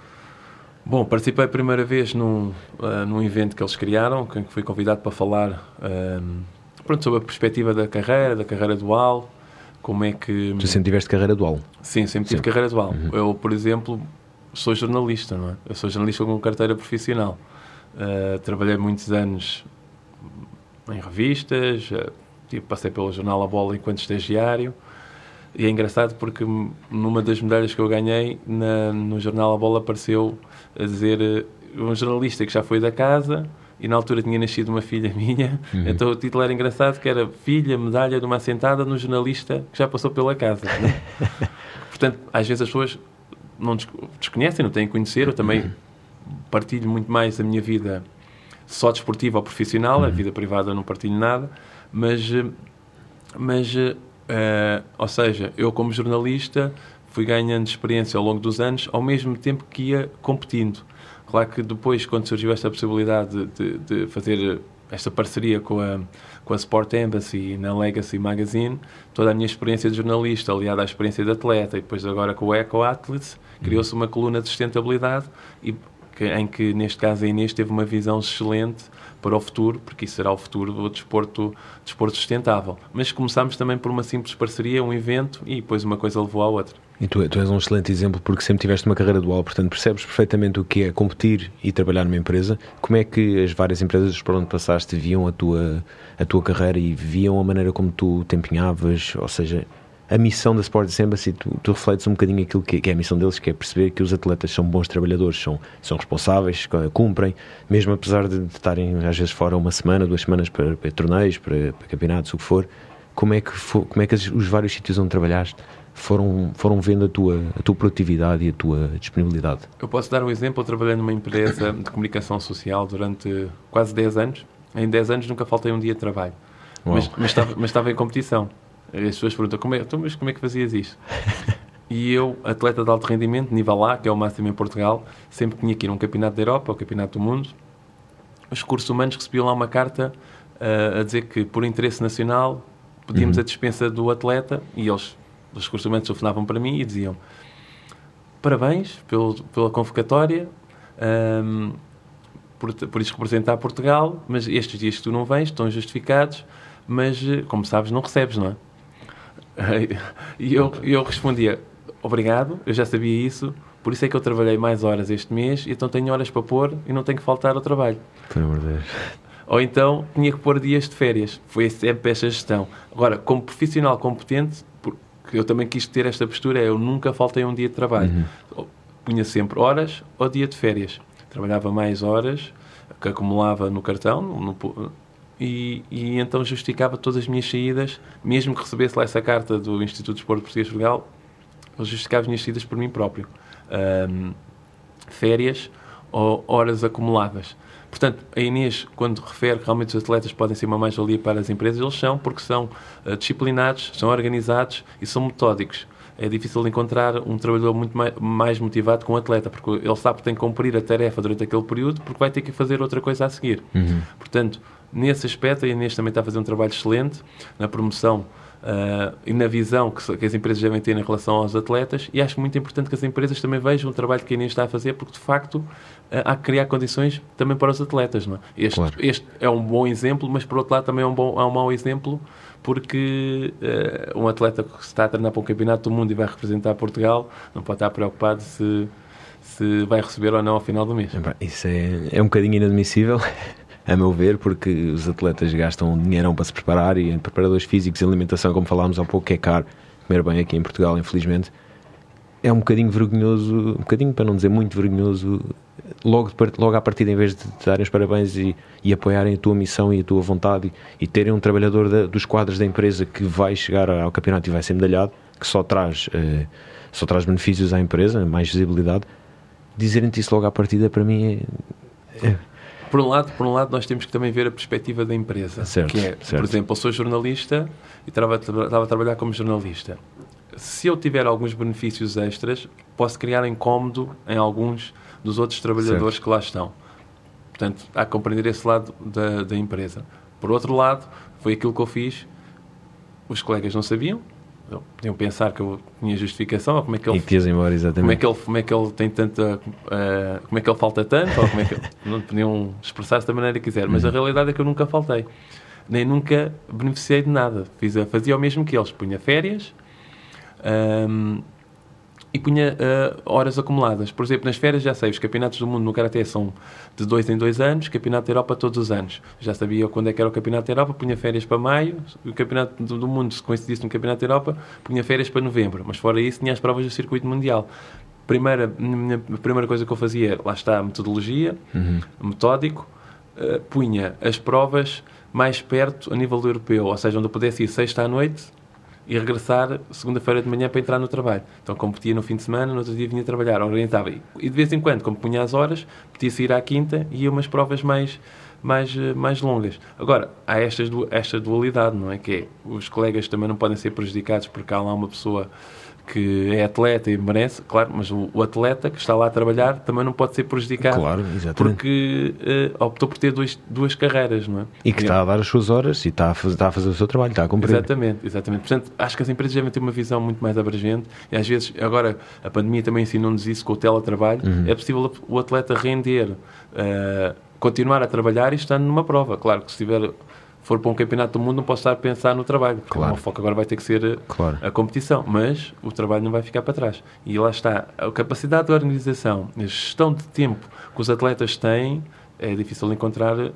Bom, participei a primeira vez num, uh, num evento que eles criaram, que fui convidado para falar uh, pronto, sobre a perspectiva da carreira, da carreira dual, como é que... Tu sempre tiveste carreira dual? Sim, sempre tive carreira dual. Uhum. Eu, por exemplo, sou jornalista, não é? Eu sou jornalista com carteira profissional. Uh, trabalhei muitos anos em revistas, uh, tipo, passei pelo jornal A Bola enquanto estagiário, e é engraçado porque numa das medalhas que eu ganhei, na, no jornal A Bola apareceu a dizer eh, um jornalista que já foi da casa, e na altura tinha nascido uma filha minha, uhum. então o título era engraçado, que era Filha, Medalha de uma Assentada no Jornalista que já passou pela casa. Né? Portanto, às vezes as pessoas não desconhecem, não têm que conhecer, eu também uhum. partilho muito mais a minha vida só desportiva ou profissional, uhum. a vida privada eu não partilho nada, mas, mas uh, ou seja, eu como jornalista fui ganhando experiência ao longo dos anos, ao mesmo tempo que ia competindo. Claro que depois, quando surgiu esta possibilidade de, de fazer esta parceria com a, com a Sport Embassy na Legacy Magazine, toda a minha experiência de jornalista, aliada à experiência de atleta, e depois agora com o Eco Athletes, criou-se uma coluna de sustentabilidade e que, em que, neste caso, a Inês teve uma visão excelente para o futuro, porque isso será o futuro do desporto, desporto sustentável. Mas começámos também por uma simples parceria, um evento, e depois uma coisa levou à outra. E tu, tu, és um excelente exemplo porque sempre tiveste uma carreira dual, portanto percebes perfeitamente o que é competir e trabalhar numa empresa. Como é que as várias empresas por onde passaste viam a tua, a tua carreira e viam a maneira como tu te empenhavas? Ou seja, a missão da Sports Embassy, tu, tu refletes um bocadinho aquilo que, que, é a missão deles, que é perceber que os atletas são bons trabalhadores, são, são responsáveis, cumprem, mesmo apesar de, estarem às vezes fora uma semana, duas semanas para, para torneios, para, para, campeonatos, o que for. Como é que, como é que os vários sítios onde trabalhaste foram, foram vendo a tua, a tua produtividade e a tua disponibilidade? Eu posso dar um exemplo. Eu trabalhei numa empresa de comunicação social durante quase 10 anos. Em 10 anos nunca faltei um dia de trabalho. Mas, mas, estava, mas estava em competição. As pessoas perguntam, como é, então, mas como é que fazias isto? E eu, atleta de alto rendimento, nível A, que é o máximo em Portugal, sempre tinha que ir a um campeonato da Europa, ou campeonato do mundo. Os recursos humanos recebiam lá uma carta uh, a dizer que, por interesse nacional, pedíamos uhum. a dispensa do atleta e eles, os humanos, telefonavam para mim e diziam parabéns pelo, pela convocatória, um, por, por isso representar Portugal, mas estes dias que tu não vens estão justificados, mas, como sabes, não recebes, não é? E eu, eu respondia, obrigado, eu já sabia isso, por isso é que eu trabalhei mais horas este mês, e então tenho horas para pôr e não tenho que faltar ao trabalho. Por amor de Deus. Ou então tinha que pôr dias de férias. Foi sempre esta gestão. Agora, como profissional competente, eu também quis ter esta postura, eu nunca faltei um dia de trabalho. Uhum. Punha sempre horas ou dia de férias. Trabalhava mais horas que acumulava no cartão, no, e, e, então justificava todas as minhas saídas, mesmo que recebesse lá essa carta do Instituto de Esporte Português de Portugal, eu justificava as minhas saídas por mim próprio. Um, férias ou horas acumuladas. Portanto, a Inês, quando refere que realmente os atletas podem ser uma mais-valia para as empresas, eles são porque são uh, disciplinados, são organizados e são metódicos. É difícil encontrar um trabalhador muito mais motivado que um atleta, porque ele sabe que tem que cumprir a tarefa durante aquele período, porque vai ter que fazer outra coisa a seguir. Uhum. Portanto, nesse aspecto, a Inês também está a fazer um trabalho excelente na promoção uh, e na visão que, que, as empresas devem ter em relação aos atletas e acho muito importante que as empresas também vejam o trabalho que a Inês está a fazer porque, de facto, há que criar condições também para os atletas. Não é? Este, claro. este é um bom exemplo, mas, por outro lado, também é um, bom, é um mau exemplo porque uh, um atleta que está a treinar para um campeonato do mundo e vai representar Portugal não pode estar preocupado se se vai receber ou não ao final do mês. Isso é, é um bocadinho inadmissível a meu ver, porque os atletas gastam dinheirão para se preparar e em preparadores físicos e alimentação, como falámos há pouco, que é caro comer bem aqui em Portugal, infelizmente. É um bocadinho vergonhoso, um bocadinho para não dizer muito vergonhoso, logo, logo à partida, em vez de te darem os parabéns e, e apoiarem a tua missão e a tua vontade e, e terem um trabalhador da, dos quadros da empresa que vai chegar ao campeonato e vai ser medalhado, que só traz, eh, só traz benefícios à empresa, mais visibilidade, dizerem-te isso logo à partida, para mim é, é por um lado, por um lado, nós temos que também ver a perspectiva da empresa. Certo, que é, certo. por exemplo, eu sou jornalista e estava a trabalhar como jornalista. Se eu tiver alguns benefícios extras, posso criar incómodo em alguns dos outros trabalhadores certo. que lá estão. Portanto, há que compreender esse lado da, da empresa. Por outro lado, foi aquilo que eu fiz. Os colegas não sabiam, podiam pensar que eu tinha justificação, como é que ele, e embora, exatamente. Como é que ele, como é que ele tem tanta, uh, como é que ele falta tanto, ou como é que ele, não podiam expressar-se da maneira que quiser, mas uhum. a realidade é que eu nunca faltei, nem nunca beneficiei de nada, Fiz, fazia o mesmo que eles, punha férias, um, e punha uh, horas acumuladas. Por exemplo, nas férias já sei, os campeonatos do mundo no Karaté são de dois em dois anos, campeonato da Europa todos os anos. Já sabia quando é que era o campeonato da Europa, punha férias para maio, o campeonato do, do mundo, se coincidisse no campeonato da Europa, punha férias para novembro. Mas fora isso, tinha as provas do circuito mundial. Primeira, a primeira coisa que eu fazia, lá está a metodologia, uhum. metódico, uh, punha as provas mais perto a nível europeu, ou seja, onde eu pudesse ir sexta à noite e regressar segunda-feira de manhã para entrar no trabalho. Então competia no fim de semana, no outro dia vinha trabalhar, orientava. E de vez em quando, como punha as horas, podia ir à quinta e ia umas provas mais, mais, eh, mais longas. Agora, há estas, esta dualidade, não é? Que é, os colegas também não podem ser prejudicados porque há lá uma pessoa que é atleta e merece, claro, mas o, o, atleta que está lá a trabalhar também não pode ser prejudicado. Claro, exatamente. Porque uh, optou por ter dois, duas carreiras, não é? E que está a dar as suas horas e está a, fazer, está a fazer o seu trabalho, está a cumprir. Exatamente, exatamente. Portanto, acho que as empresas devem ter uma visão muito mais abrangente e às vezes, agora, a pandemia também ensinou-nos isso com o teletrabalho, uhum. é possível o atleta render, uh, continuar a trabalhar e estando numa prova. Claro que se tiver for para um campeonato do mundo, não posso estar a pensar no trabalho. Claro. O foco agora vai ter que ser eh, claro. a competição, mas o trabalho não vai ficar para trás. E lá está. A capacidade de organização, a gestão de tempo que os atletas têm é difícil de encontrar uh,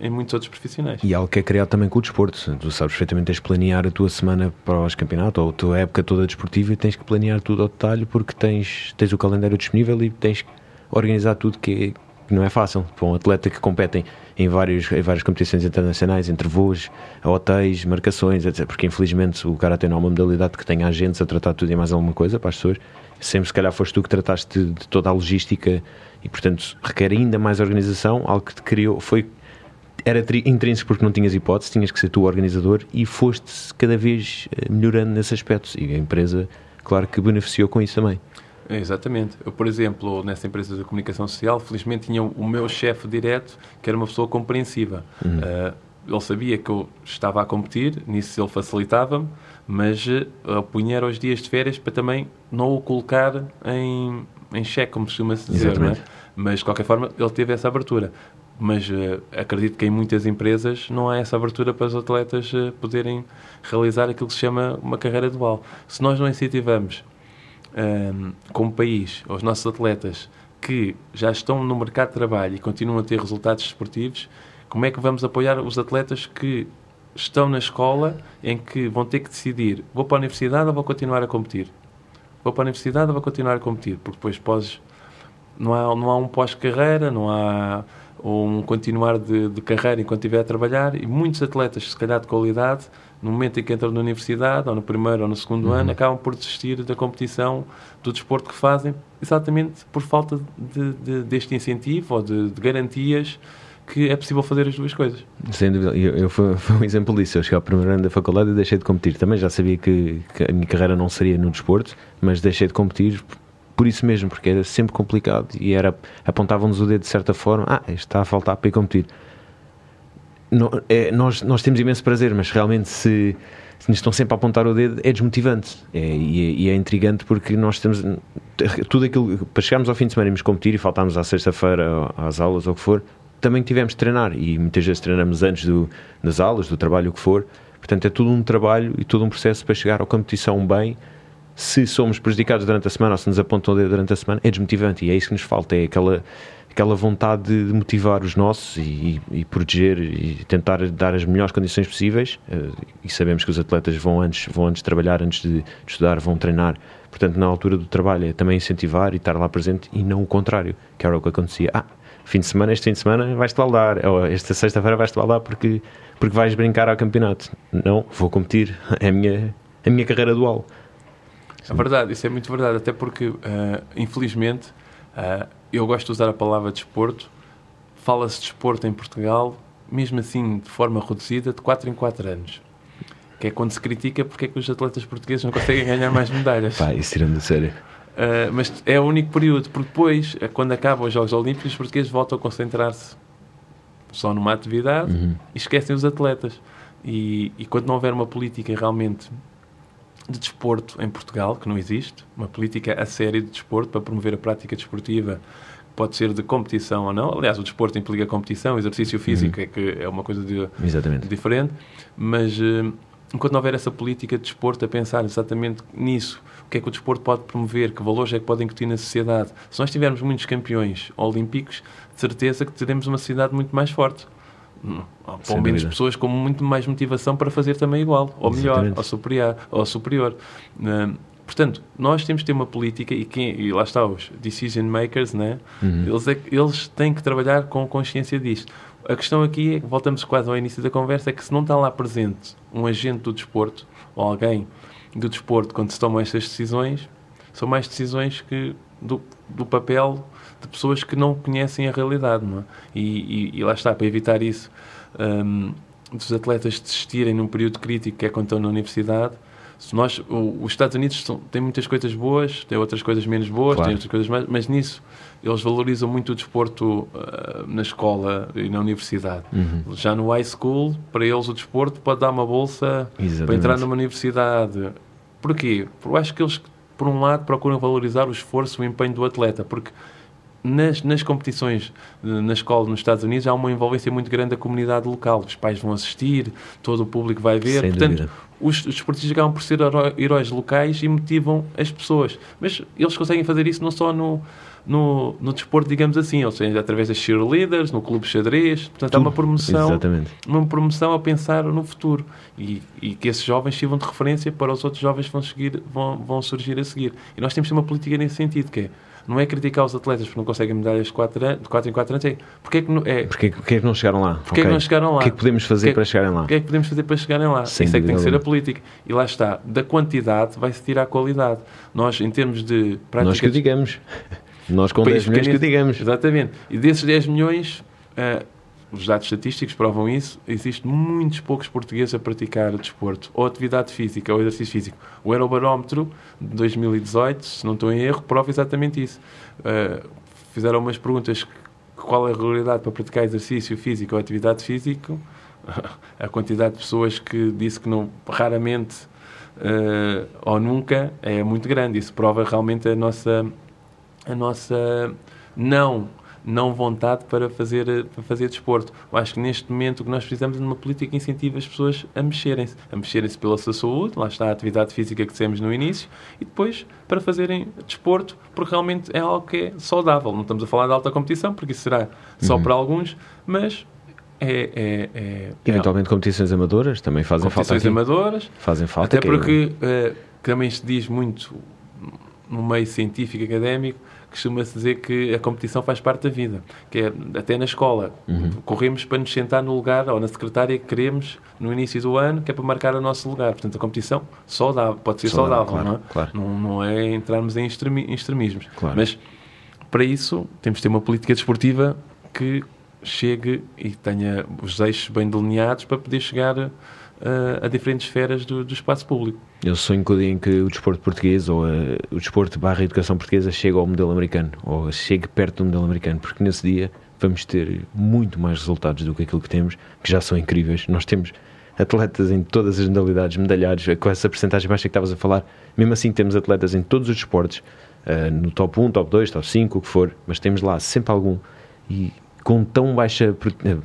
em muitos outros profissionais. E algo que é criado também com o desporto. Tu sabes perfeitamente, tens de planear a tua semana para os campeonatos ou a tua época toda desportiva e tens que planear tudo ao detalhe porque tens, tens o calendário disponível e tens que organizar tudo que, é, que não é fácil. Para um atleta que competem em, vários, em várias competições internacionais, entre voos, hotéis, marcações, etc. Porque infelizmente o Karate não é uma modalidade que tenha agentes a tratar tudo e mais alguma coisa para as pessoas. Sempre se calhar foste tu que trataste de, de toda a logística e portanto requer ainda mais organização, algo que te criou, foi era intrínseco porque não tinhas hipótese, tinhas que ser tu o organizador e foste cada vez eh, melhorando nesse aspecto. E a empresa, claro que beneficiou com isso também. Exatamente. Eu, por exemplo, nessa empresa de comunicação social, felizmente tinha o meu chefe direto, que era uma pessoa compreensiva. Uhum. Uh, ele sabia que eu estava a competir, nisso ele facilitava-me, mas uh, punha os dias de férias para também não o colocar em, em xeque, como costuma-se dizer. É? Mas, de qualquer forma, ele teve essa abertura. Mas uh, acredito que em muitas empresas não há essa abertura para os atletas uh, poderem realizar aquilo que se chama uma carreira dual. Se nós não incentivamos um, como país, aos nossos atletas que já estão no mercado de trabalho e continuam a ter resultados esportivos, como é que vamos apoiar os atletas que estão na escola em que vão ter que decidir vou para a universidade ou vou continuar a competir? Vou para a universidade ou vou continuar a competir? Porque depois podes... Não há, não há um pós-carreira, não há um continuar de, de carreira enquanto estiver a trabalhar e muitos atletas, se calhar de qualidade, no momento em que entram na universidade, ou no primeiro ou no segundo uhum. ano, acabam por desistir da competição, do desporto que fazem, exatamente por falta de, de, deste incentivo ou de, de, garantias que é possível fazer as duas coisas. Sem dúvida, eu, eu foi, foi, um exemplo disso. Eu cheguei ao primeiro ano da faculdade e deixei de competir. Também já sabia que, que a minha carreira não seria no desporto, mas deixei de competir por isso mesmo, porque era sempre complicado e era apontavam-nos o dedo de certa forma, ah, está a faltar para ir competir não, é, nós, nós temos imenso prazer, mas realmente se, se nos estão sempre a apontar o dedo é desmotivante é, e, é, e, é, intrigante porque nós temos tudo aquilo para chegarmos ao fim de semana e nos competir e faltarmos à sexta-feira às aulas ou o que for, também tivemos de treinar e muitas vezes treinamos antes do, das aulas, do trabalho, o que for. Portanto, é tudo um trabalho e todo um processo para chegar à competição bem. Se somos prejudicados durante a semana ou se nos apontam o dedo durante a semana, é desmotivante e é isso que nos falta, é aquela aquela vontade de motivar os nossos e, e, proteger e tentar dar as melhores condições possíveis. Eh, e sabemos que os atletas vão antes, vão antes trabalhar, antes de, de estudar, vão treinar. Portanto, na altura do trabalho é também incentivar e estar lá presente e não o contrário, que era o que acontecia. Ah, fim de semana, este fim de semana vais-te baldar, ou esta sexta-feira vais-te baldar porque, porque vais brincar ao campeonato. Não, vou competir, é a minha, a minha carreira dual. É verdade, isso é muito verdade, até porque, uh, infelizmente, uh, eu gosto de usar a palavra desporto. Fala-se de desporto em Portugal, mesmo assim de forma reduzida, de 4 em 4 anos. Que é quando se critica porque é que os atletas portugueses não conseguem ganhar mais medalhas. Pá, isso tirando de sério. Uh, mas é o único período, porque depois, eh, quando acabam os Jogos Olímpicos, os portugueses voltam a concentrar-se só numa atividade uhum. e esquecem os atletas. E, e quando não houver uma política realmente de desporto em Portugal, que não existe, uma política a sério de desporto para promover a prática desportiva, pode ser de competição ou não. Aliás, o desporto implica competição, exercício físico uhum. é que é uma coisa de, diferente, mas uh, enquanto não houver essa política de desporto a pensar exatamente nisso, o que é que o desporto pode promover, que valores é que pode incutir na sociedade. Se nós tivermos muitos campeões olímpicos, de certeza que teremos uma sociedade muito mais forte. Pelo menos pessoas com muito mais motivação para fazer também igual, ou melhor, ou superior. Ou superior. Uh, Portanto, nós temos que ter uma política e, quem, e lá está os decision makers, né? Uhum. Eles, é, eles têm que trabalhar com consciência disto. A questão aqui é que voltamos quase ao início da conversa, é que se não está lá presente um agente do desporto ou alguém do desporto quando se tomam estas decisões, são mais decisões que do, do papel de pessoas que não conhecem a realidade, não é? e, e, e lá está, para evitar isso, um, dos atletas desistirem num período crítico que é quando estão na universidade, se nós, o, os Estados Unidos são, têm muitas coisas boas, têm outras coisas menos boas, claro. têm outras coisas mais, mas nisso eles valorizam muito o desporto uh, na escola e na universidade. Uhum. Já no high school, para eles o desporto pode dar uma bolsa Exatamente. para entrar numa universidade. Porquê? Porque eu acho que eles, por um lado, procuram valorizar o esforço, o empenho do atleta, porque nas, nas competições na escola nos Estados Unidos há uma envolvência muito grande da comunidade local. Os pais vão assistir, todo o público vai ver. Sem Portanto, dúvida. os, os esportistas acabam por ser heróis locais e motivam as pessoas. Mas eles conseguem fazer isso não só no, no, no desporto, digamos assim, ou seja, através das cheerleaders, no clube xadrez. Portanto, Tudo. há uma promoção, Exatamente. uma promoção a pensar no futuro e, e, que esses jovens sirvam de referência para os outros jovens que vão, seguir, vão, vão surgir a seguir. E nós temos que ter uma política nesse sentido, que é não é criticar os atletas porque não conseguem medalhas de 4, de 4 em 4 anos, é porque é que não, é, porque, porque é que não chegaram lá? Porque okay. é que não chegaram lá? O que é que podemos fazer que, para chegarem lá? O que é que podemos fazer para chegarem lá? Sem Isso é que tem que ser a política. E lá está, da quantidade vai-se tirar a qualidade. Nós, em termos de prática... Nós que digamos. Nós com 10 milhões que digamos. Exatamente. E desses 10 milhões, uh, os dados estatísticos provam isso, existem muitos poucos portugueses a praticar desporto, ou atividade física, ou exercício físico. O Aerobarómetro de 2018, se não estou em erro, prova exatamente isso. Uh, fizeram umas perguntas qual é a regularidade para praticar exercício físico ou atividade física. A quantidade de pessoas que disse que não, raramente uh, ou nunca é muito grande. Isso prova realmente a nossa, a nossa não não vontade para fazer, para fazer desporto. Eu acho que neste momento o que nós precisamos é de uma política que incentive as pessoas a mexerem-se. A mexerem-se pela sua saúde, lá está a atividade física que dissemos no início, e depois para fazerem desporto, porque realmente é algo que é saudável. Não estamos a falar de alta competição, porque isso será só uhum. para alguns, mas é, é, é, Eventualmente competições amadoras também fazem competições falta. Competições amadoras. Fazem falta. Até porque uh, também se diz muito no meio científico académico costuma-se dizer que a competição faz parte da vida, que é até na escola. Uhum. Corremos para nos sentar no lugar ou na secretária que queremos no início do ano, que é para marcar o nosso lugar. Portanto, a competição saudável, pode ser saudável, saudável claro, não, é? Claro. Não, não, é entrarmos em, extremi, em extremismos. Claro. Mas para isso temos de ter uma política desportiva que chegue e tenha os eixos bem delineados para poder chegar uh, a diferentes esferas do, do, espaço público. Eu sonho com o dia em que o desporto português ou o desporto barra educação portuguesa chegue ao modelo americano ou chegue perto do modelo americano, porque nesse dia vamos ter muito mais resultados do que aquilo que temos, que já são incríveis. Nós temos atletas em todas as modalidades, medalhados, com essa porcentagem baixa que estavas a falar. Mesmo assim, temos atletas em todos os desportos, uh, no top 1, top 2, top 5, o que for, mas temos lá sempre algum. E com tão baixa eh,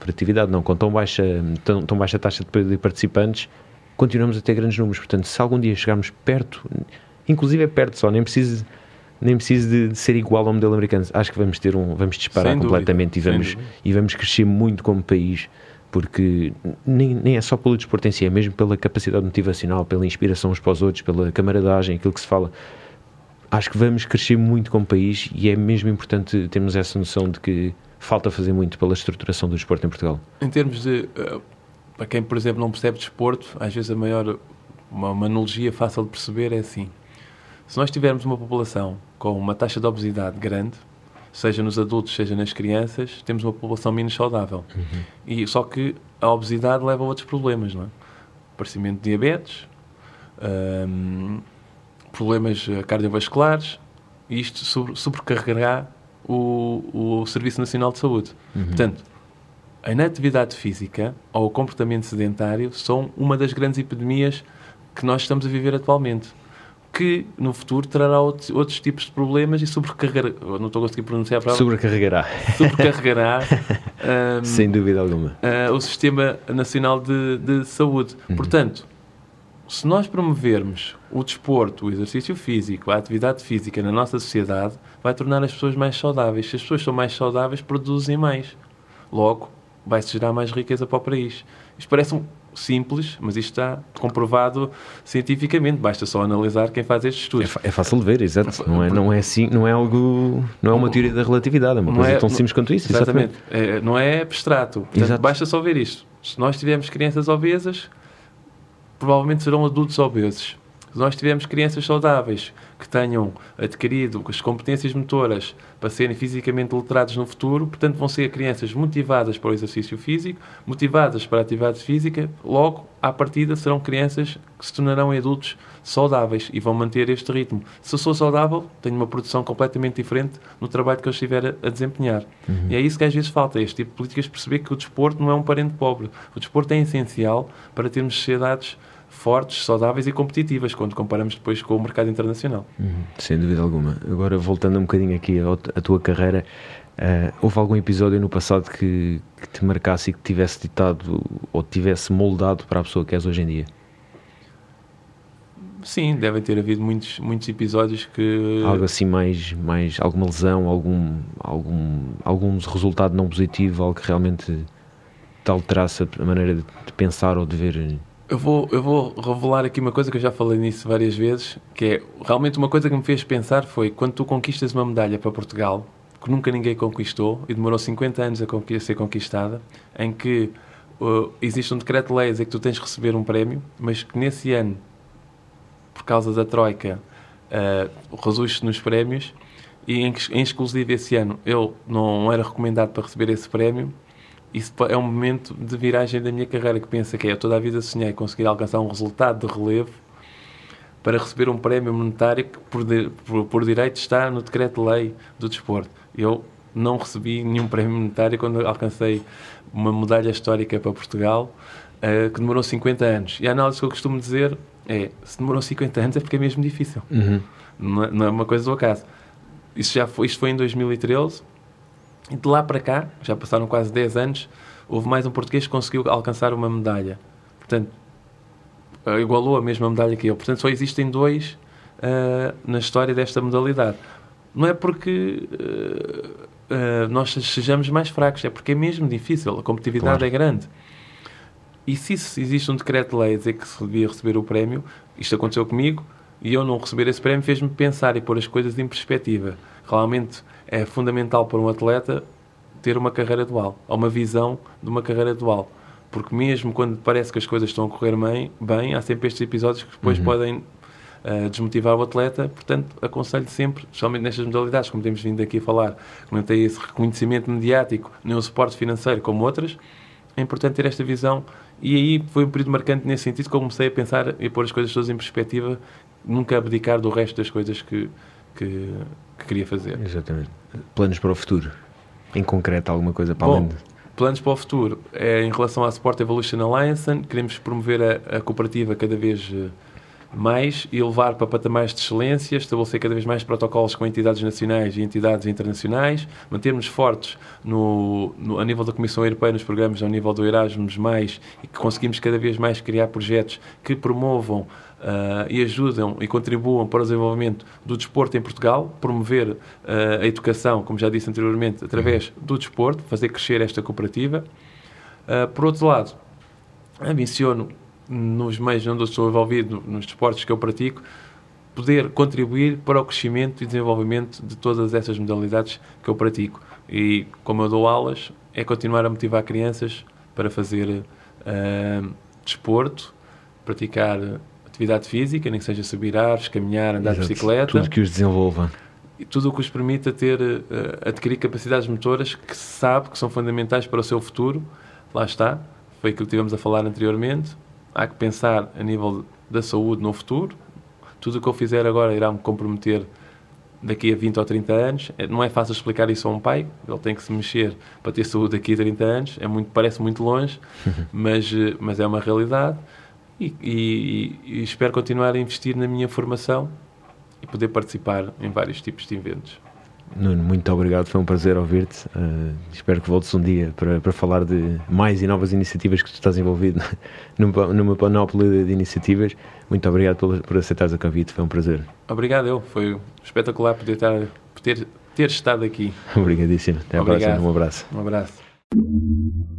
produtividade, não, com tão baixa, tão, tão baixa taxa de participantes, continuamos a ter grandes números. Portanto, se algum dia chegarmos perto, inclusive é perto só, nem preciso, nem preciso de, de, ser igual ao modelo americano, acho que vamos ter um, vamos disparar completamente e vamos, e vamos crescer muito como país porque nem, nem é só pelo desporto em si, é mesmo pela capacidade motivacional, pela inspiração uns para os outros, pela camaradagem, aquilo que se fala. Acho que vamos crescer muito como país e é mesmo importante termos essa noção de que falta fazer muito pela estruturação do desporto em Portugal? Em termos de. Uh, para quem, por exemplo, não percebe desporto, às vezes a maior. Uma, uma analogia fácil de perceber é assim: se nós tivermos uma população com uma taxa de obesidade grande, seja nos adultos, seja nas crianças, temos uma população menos saudável. Uhum. E, só que a obesidade leva a outros problemas, não é? Aparecimento de diabetes, um, problemas cardiovasculares, e isto sobre, sobrecarregará o, o Serviço Nacional de Saúde. Uhum. Portanto, a inatividade física ou o comportamento sedentário são uma das grandes epidemias que nós estamos a viver atualmente. Que no futuro trará outros, outros tipos de problemas e sobrecarregará. Não estou a conseguir pronunciar a palavra. Sobrecarregará. Sobrecarregará. um, Sem dúvida alguma. Uh, o Sistema Nacional de, de Saúde. Uhum. Portanto, se nós promovermos o desporto, o exercício físico, a atividade física na nossa sociedade, vai tornar as pessoas mais saudáveis. Se as pessoas são mais saudáveis, produzem mais. Logo, vai-se gerar mais riqueza para o país. Isto parece um, simples, mas isto está comprovado cientificamente. Basta só analisar quem faz estes estudos. É, é fácil de ver, exato. Não é, não é assim, não é algo, não é uma teoria da relatividade, é uma coisa é, tão simples quanto isso. Exatamente. exatamente. É, não é abstrato. Portanto, basta só ver isto. Se nós tivermos crianças obesas, provavelmente serão adultos obesos. Se nós tivermos crianças saudáveis que tenham adquirido as competências motoras para serem fisicamente letrados no futuro, portanto, vão ser crianças motivadas para o exercício físico, motivadas para a atividade física, logo, à partida, serão crianças que se tornarão adultos saudáveis e vão manter este ritmo. Se eu sou saudável, tenho uma produção completamente diferente no trabalho que eu estiver a, desempenhar. Uhum. E é isso que às vezes falta, este tipo de políticas, perceber que o desporto não é um parente pobre. O desporto é essencial para termos sociedades fortes, saudáveis e competitivas quando comparamos depois com o mercado internacional. Uhum, sem dúvida alguma. Agora, voltando um bocadinho aqui à, tua carreira, uh, houve algum episódio no passado que, que, te marcasse e que tivesse ditado ou tivesse moldado para a pessoa que és hoje em dia? Sim, devem ter havido muitos, muitos episódios que. Algo assim mais, mais. alguma lesão, algum, algum, algum resultado não positivo, algo que realmente te alterasse a maneira de pensar ou de ver eu vou, eu vou revelar aqui uma coisa que eu já falei nisso várias vezes, que é realmente uma coisa que me fez pensar foi quando tu conquistas uma medalha para Portugal, que nunca ninguém conquistou e demorou 50 anos a ser conquistada, em que uh, existe um decreto-lei a dizer que tu tens de receber um prémio, mas que nesse ano, por causa da Troika, uh, reduz-se nos prémios e em, em exclusivo esse ano eu não era recomendado para receber esse prémio isso é um momento de viragem da minha carreira que pensa que é, eu toda a vida sonhei conseguir alcançar um resultado de relevo para receber um prémio monetário que por, de, por, por direito está no decreto-lei do desporto. Eu não recebi nenhum prémio monetário quando alcancei uma medalha histórica para Portugal uh, que demorou 50 anos. E a análise que eu costumo dizer é, se demorou 50 anos é porque é mesmo difícil. Uhum. Não, é, não, é, uma coisa do acaso. Isso já foi, isto foi em 2013 e de lá para cá, já passaram quase 10 anos, houve mais um português que conseguiu alcançar uma medalha. Portanto, eh, igualou a mesma medalha que eu. Portanto, só existem dois uh, na história desta modalidade. Não é porque uh, uh, nós sejamos mais fracos, é porque é mesmo difícil, a competitividade claro. é grande. E se existe um decreto-lei a dizer que se devia receber o prémio, isto aconteceu comigo, e eu não receber esse prémio fez-me pensar e pôr as coisas em perspectiva. Realmente é fundamental para um atleta ter uma carreira dual, ou uma visão de uma carreira dual. Porque mesmo quando parece que as coisas estão a correr bem, bem há sempre estes episódios que depois uhum. podem uh, desmotivar o atleta. Portanto, aconselho sempre, especialmente nestas modalidades, como temos vindo aqui a falar, que não tem esse reconhecimento mediático, nem o suporte financeiro como outras, é importante ter esta visão. E aí foi um período marcante nesse sentido que eu comecei a pensar e pôr as coisas todas em perspectiva, nunca abdicar do resto das coisas que, que, que queria fazer. Exatamente. Planos para o futuro? Em concreto, alguma coisa para Bom, além de... Planos para o futuro. É, em relação à Sport Evolution Alliance, queremos promover a, a cooperativa cada vez eh, mais e levar para patamares de excelência, estabelecer cada vez mais protocolos com entidades nacionais e entidades internacionais, mantermos fortes no, no, a nível da Comissão Europeia nos programas ao nível do Erasmus+, mais, e que conseguimos cada vez mais criar projetos que promovam Uh, e ajudam e contribuam para o desenvolvimento do desporto em Portugal, promover uh, a educação, como já disse anteriormente, através do desporto, fazer crescer esta cooperativa. Uh, por outro lado, ambiciono nos meios onde eu estou envolvido, nos desportos que eu pratico, poder contribuir para o crescimento e desenvolvimento de todas essas modalidades que eu pratico. E como eu dou aulas, é continuar a motivar crianças para fazer desporto, praticar atividade física, nem que seja subir árvores, caminhar, andar Exato. de bicicleta. Tudo que os desenvolva. E tudo o que os permita ter, uh, adquirir capacidades motoras que se sabe que são fundamentais para o seu futuro. Lá está, foi aquilo que tivemos a falar anteriormente. Há que pensar a nível da saúde no futuro. Tudo o que eu fizer agora irá me comprometer daqui a 20 ou 30 anos. É, não é fácil explicar isso a um pai, ele tem que se mexer para ter saúde daqui a 30 anos. É muito, parece muito longe, mas, eh, mas é uma realidade e, e, e espero continuar a investir na minha formação e poder participar em vários tipos de eventos. Nuno, muito obrigado, foi um prazer ouvir-te. Uh, espero que voltes um dia para, para falar de mais e novas iniciativas que tu estás envolvido numa, numa panóplia de iniciativas. Muito obrigado por, por aceitares o convite, foi um prazer. Obrigado, eu. Foi espetacular poder estar, ter, ter estado aqui. Obrigadíssimo. Até à Obrigado. próxima. Um abraço. Um abraço.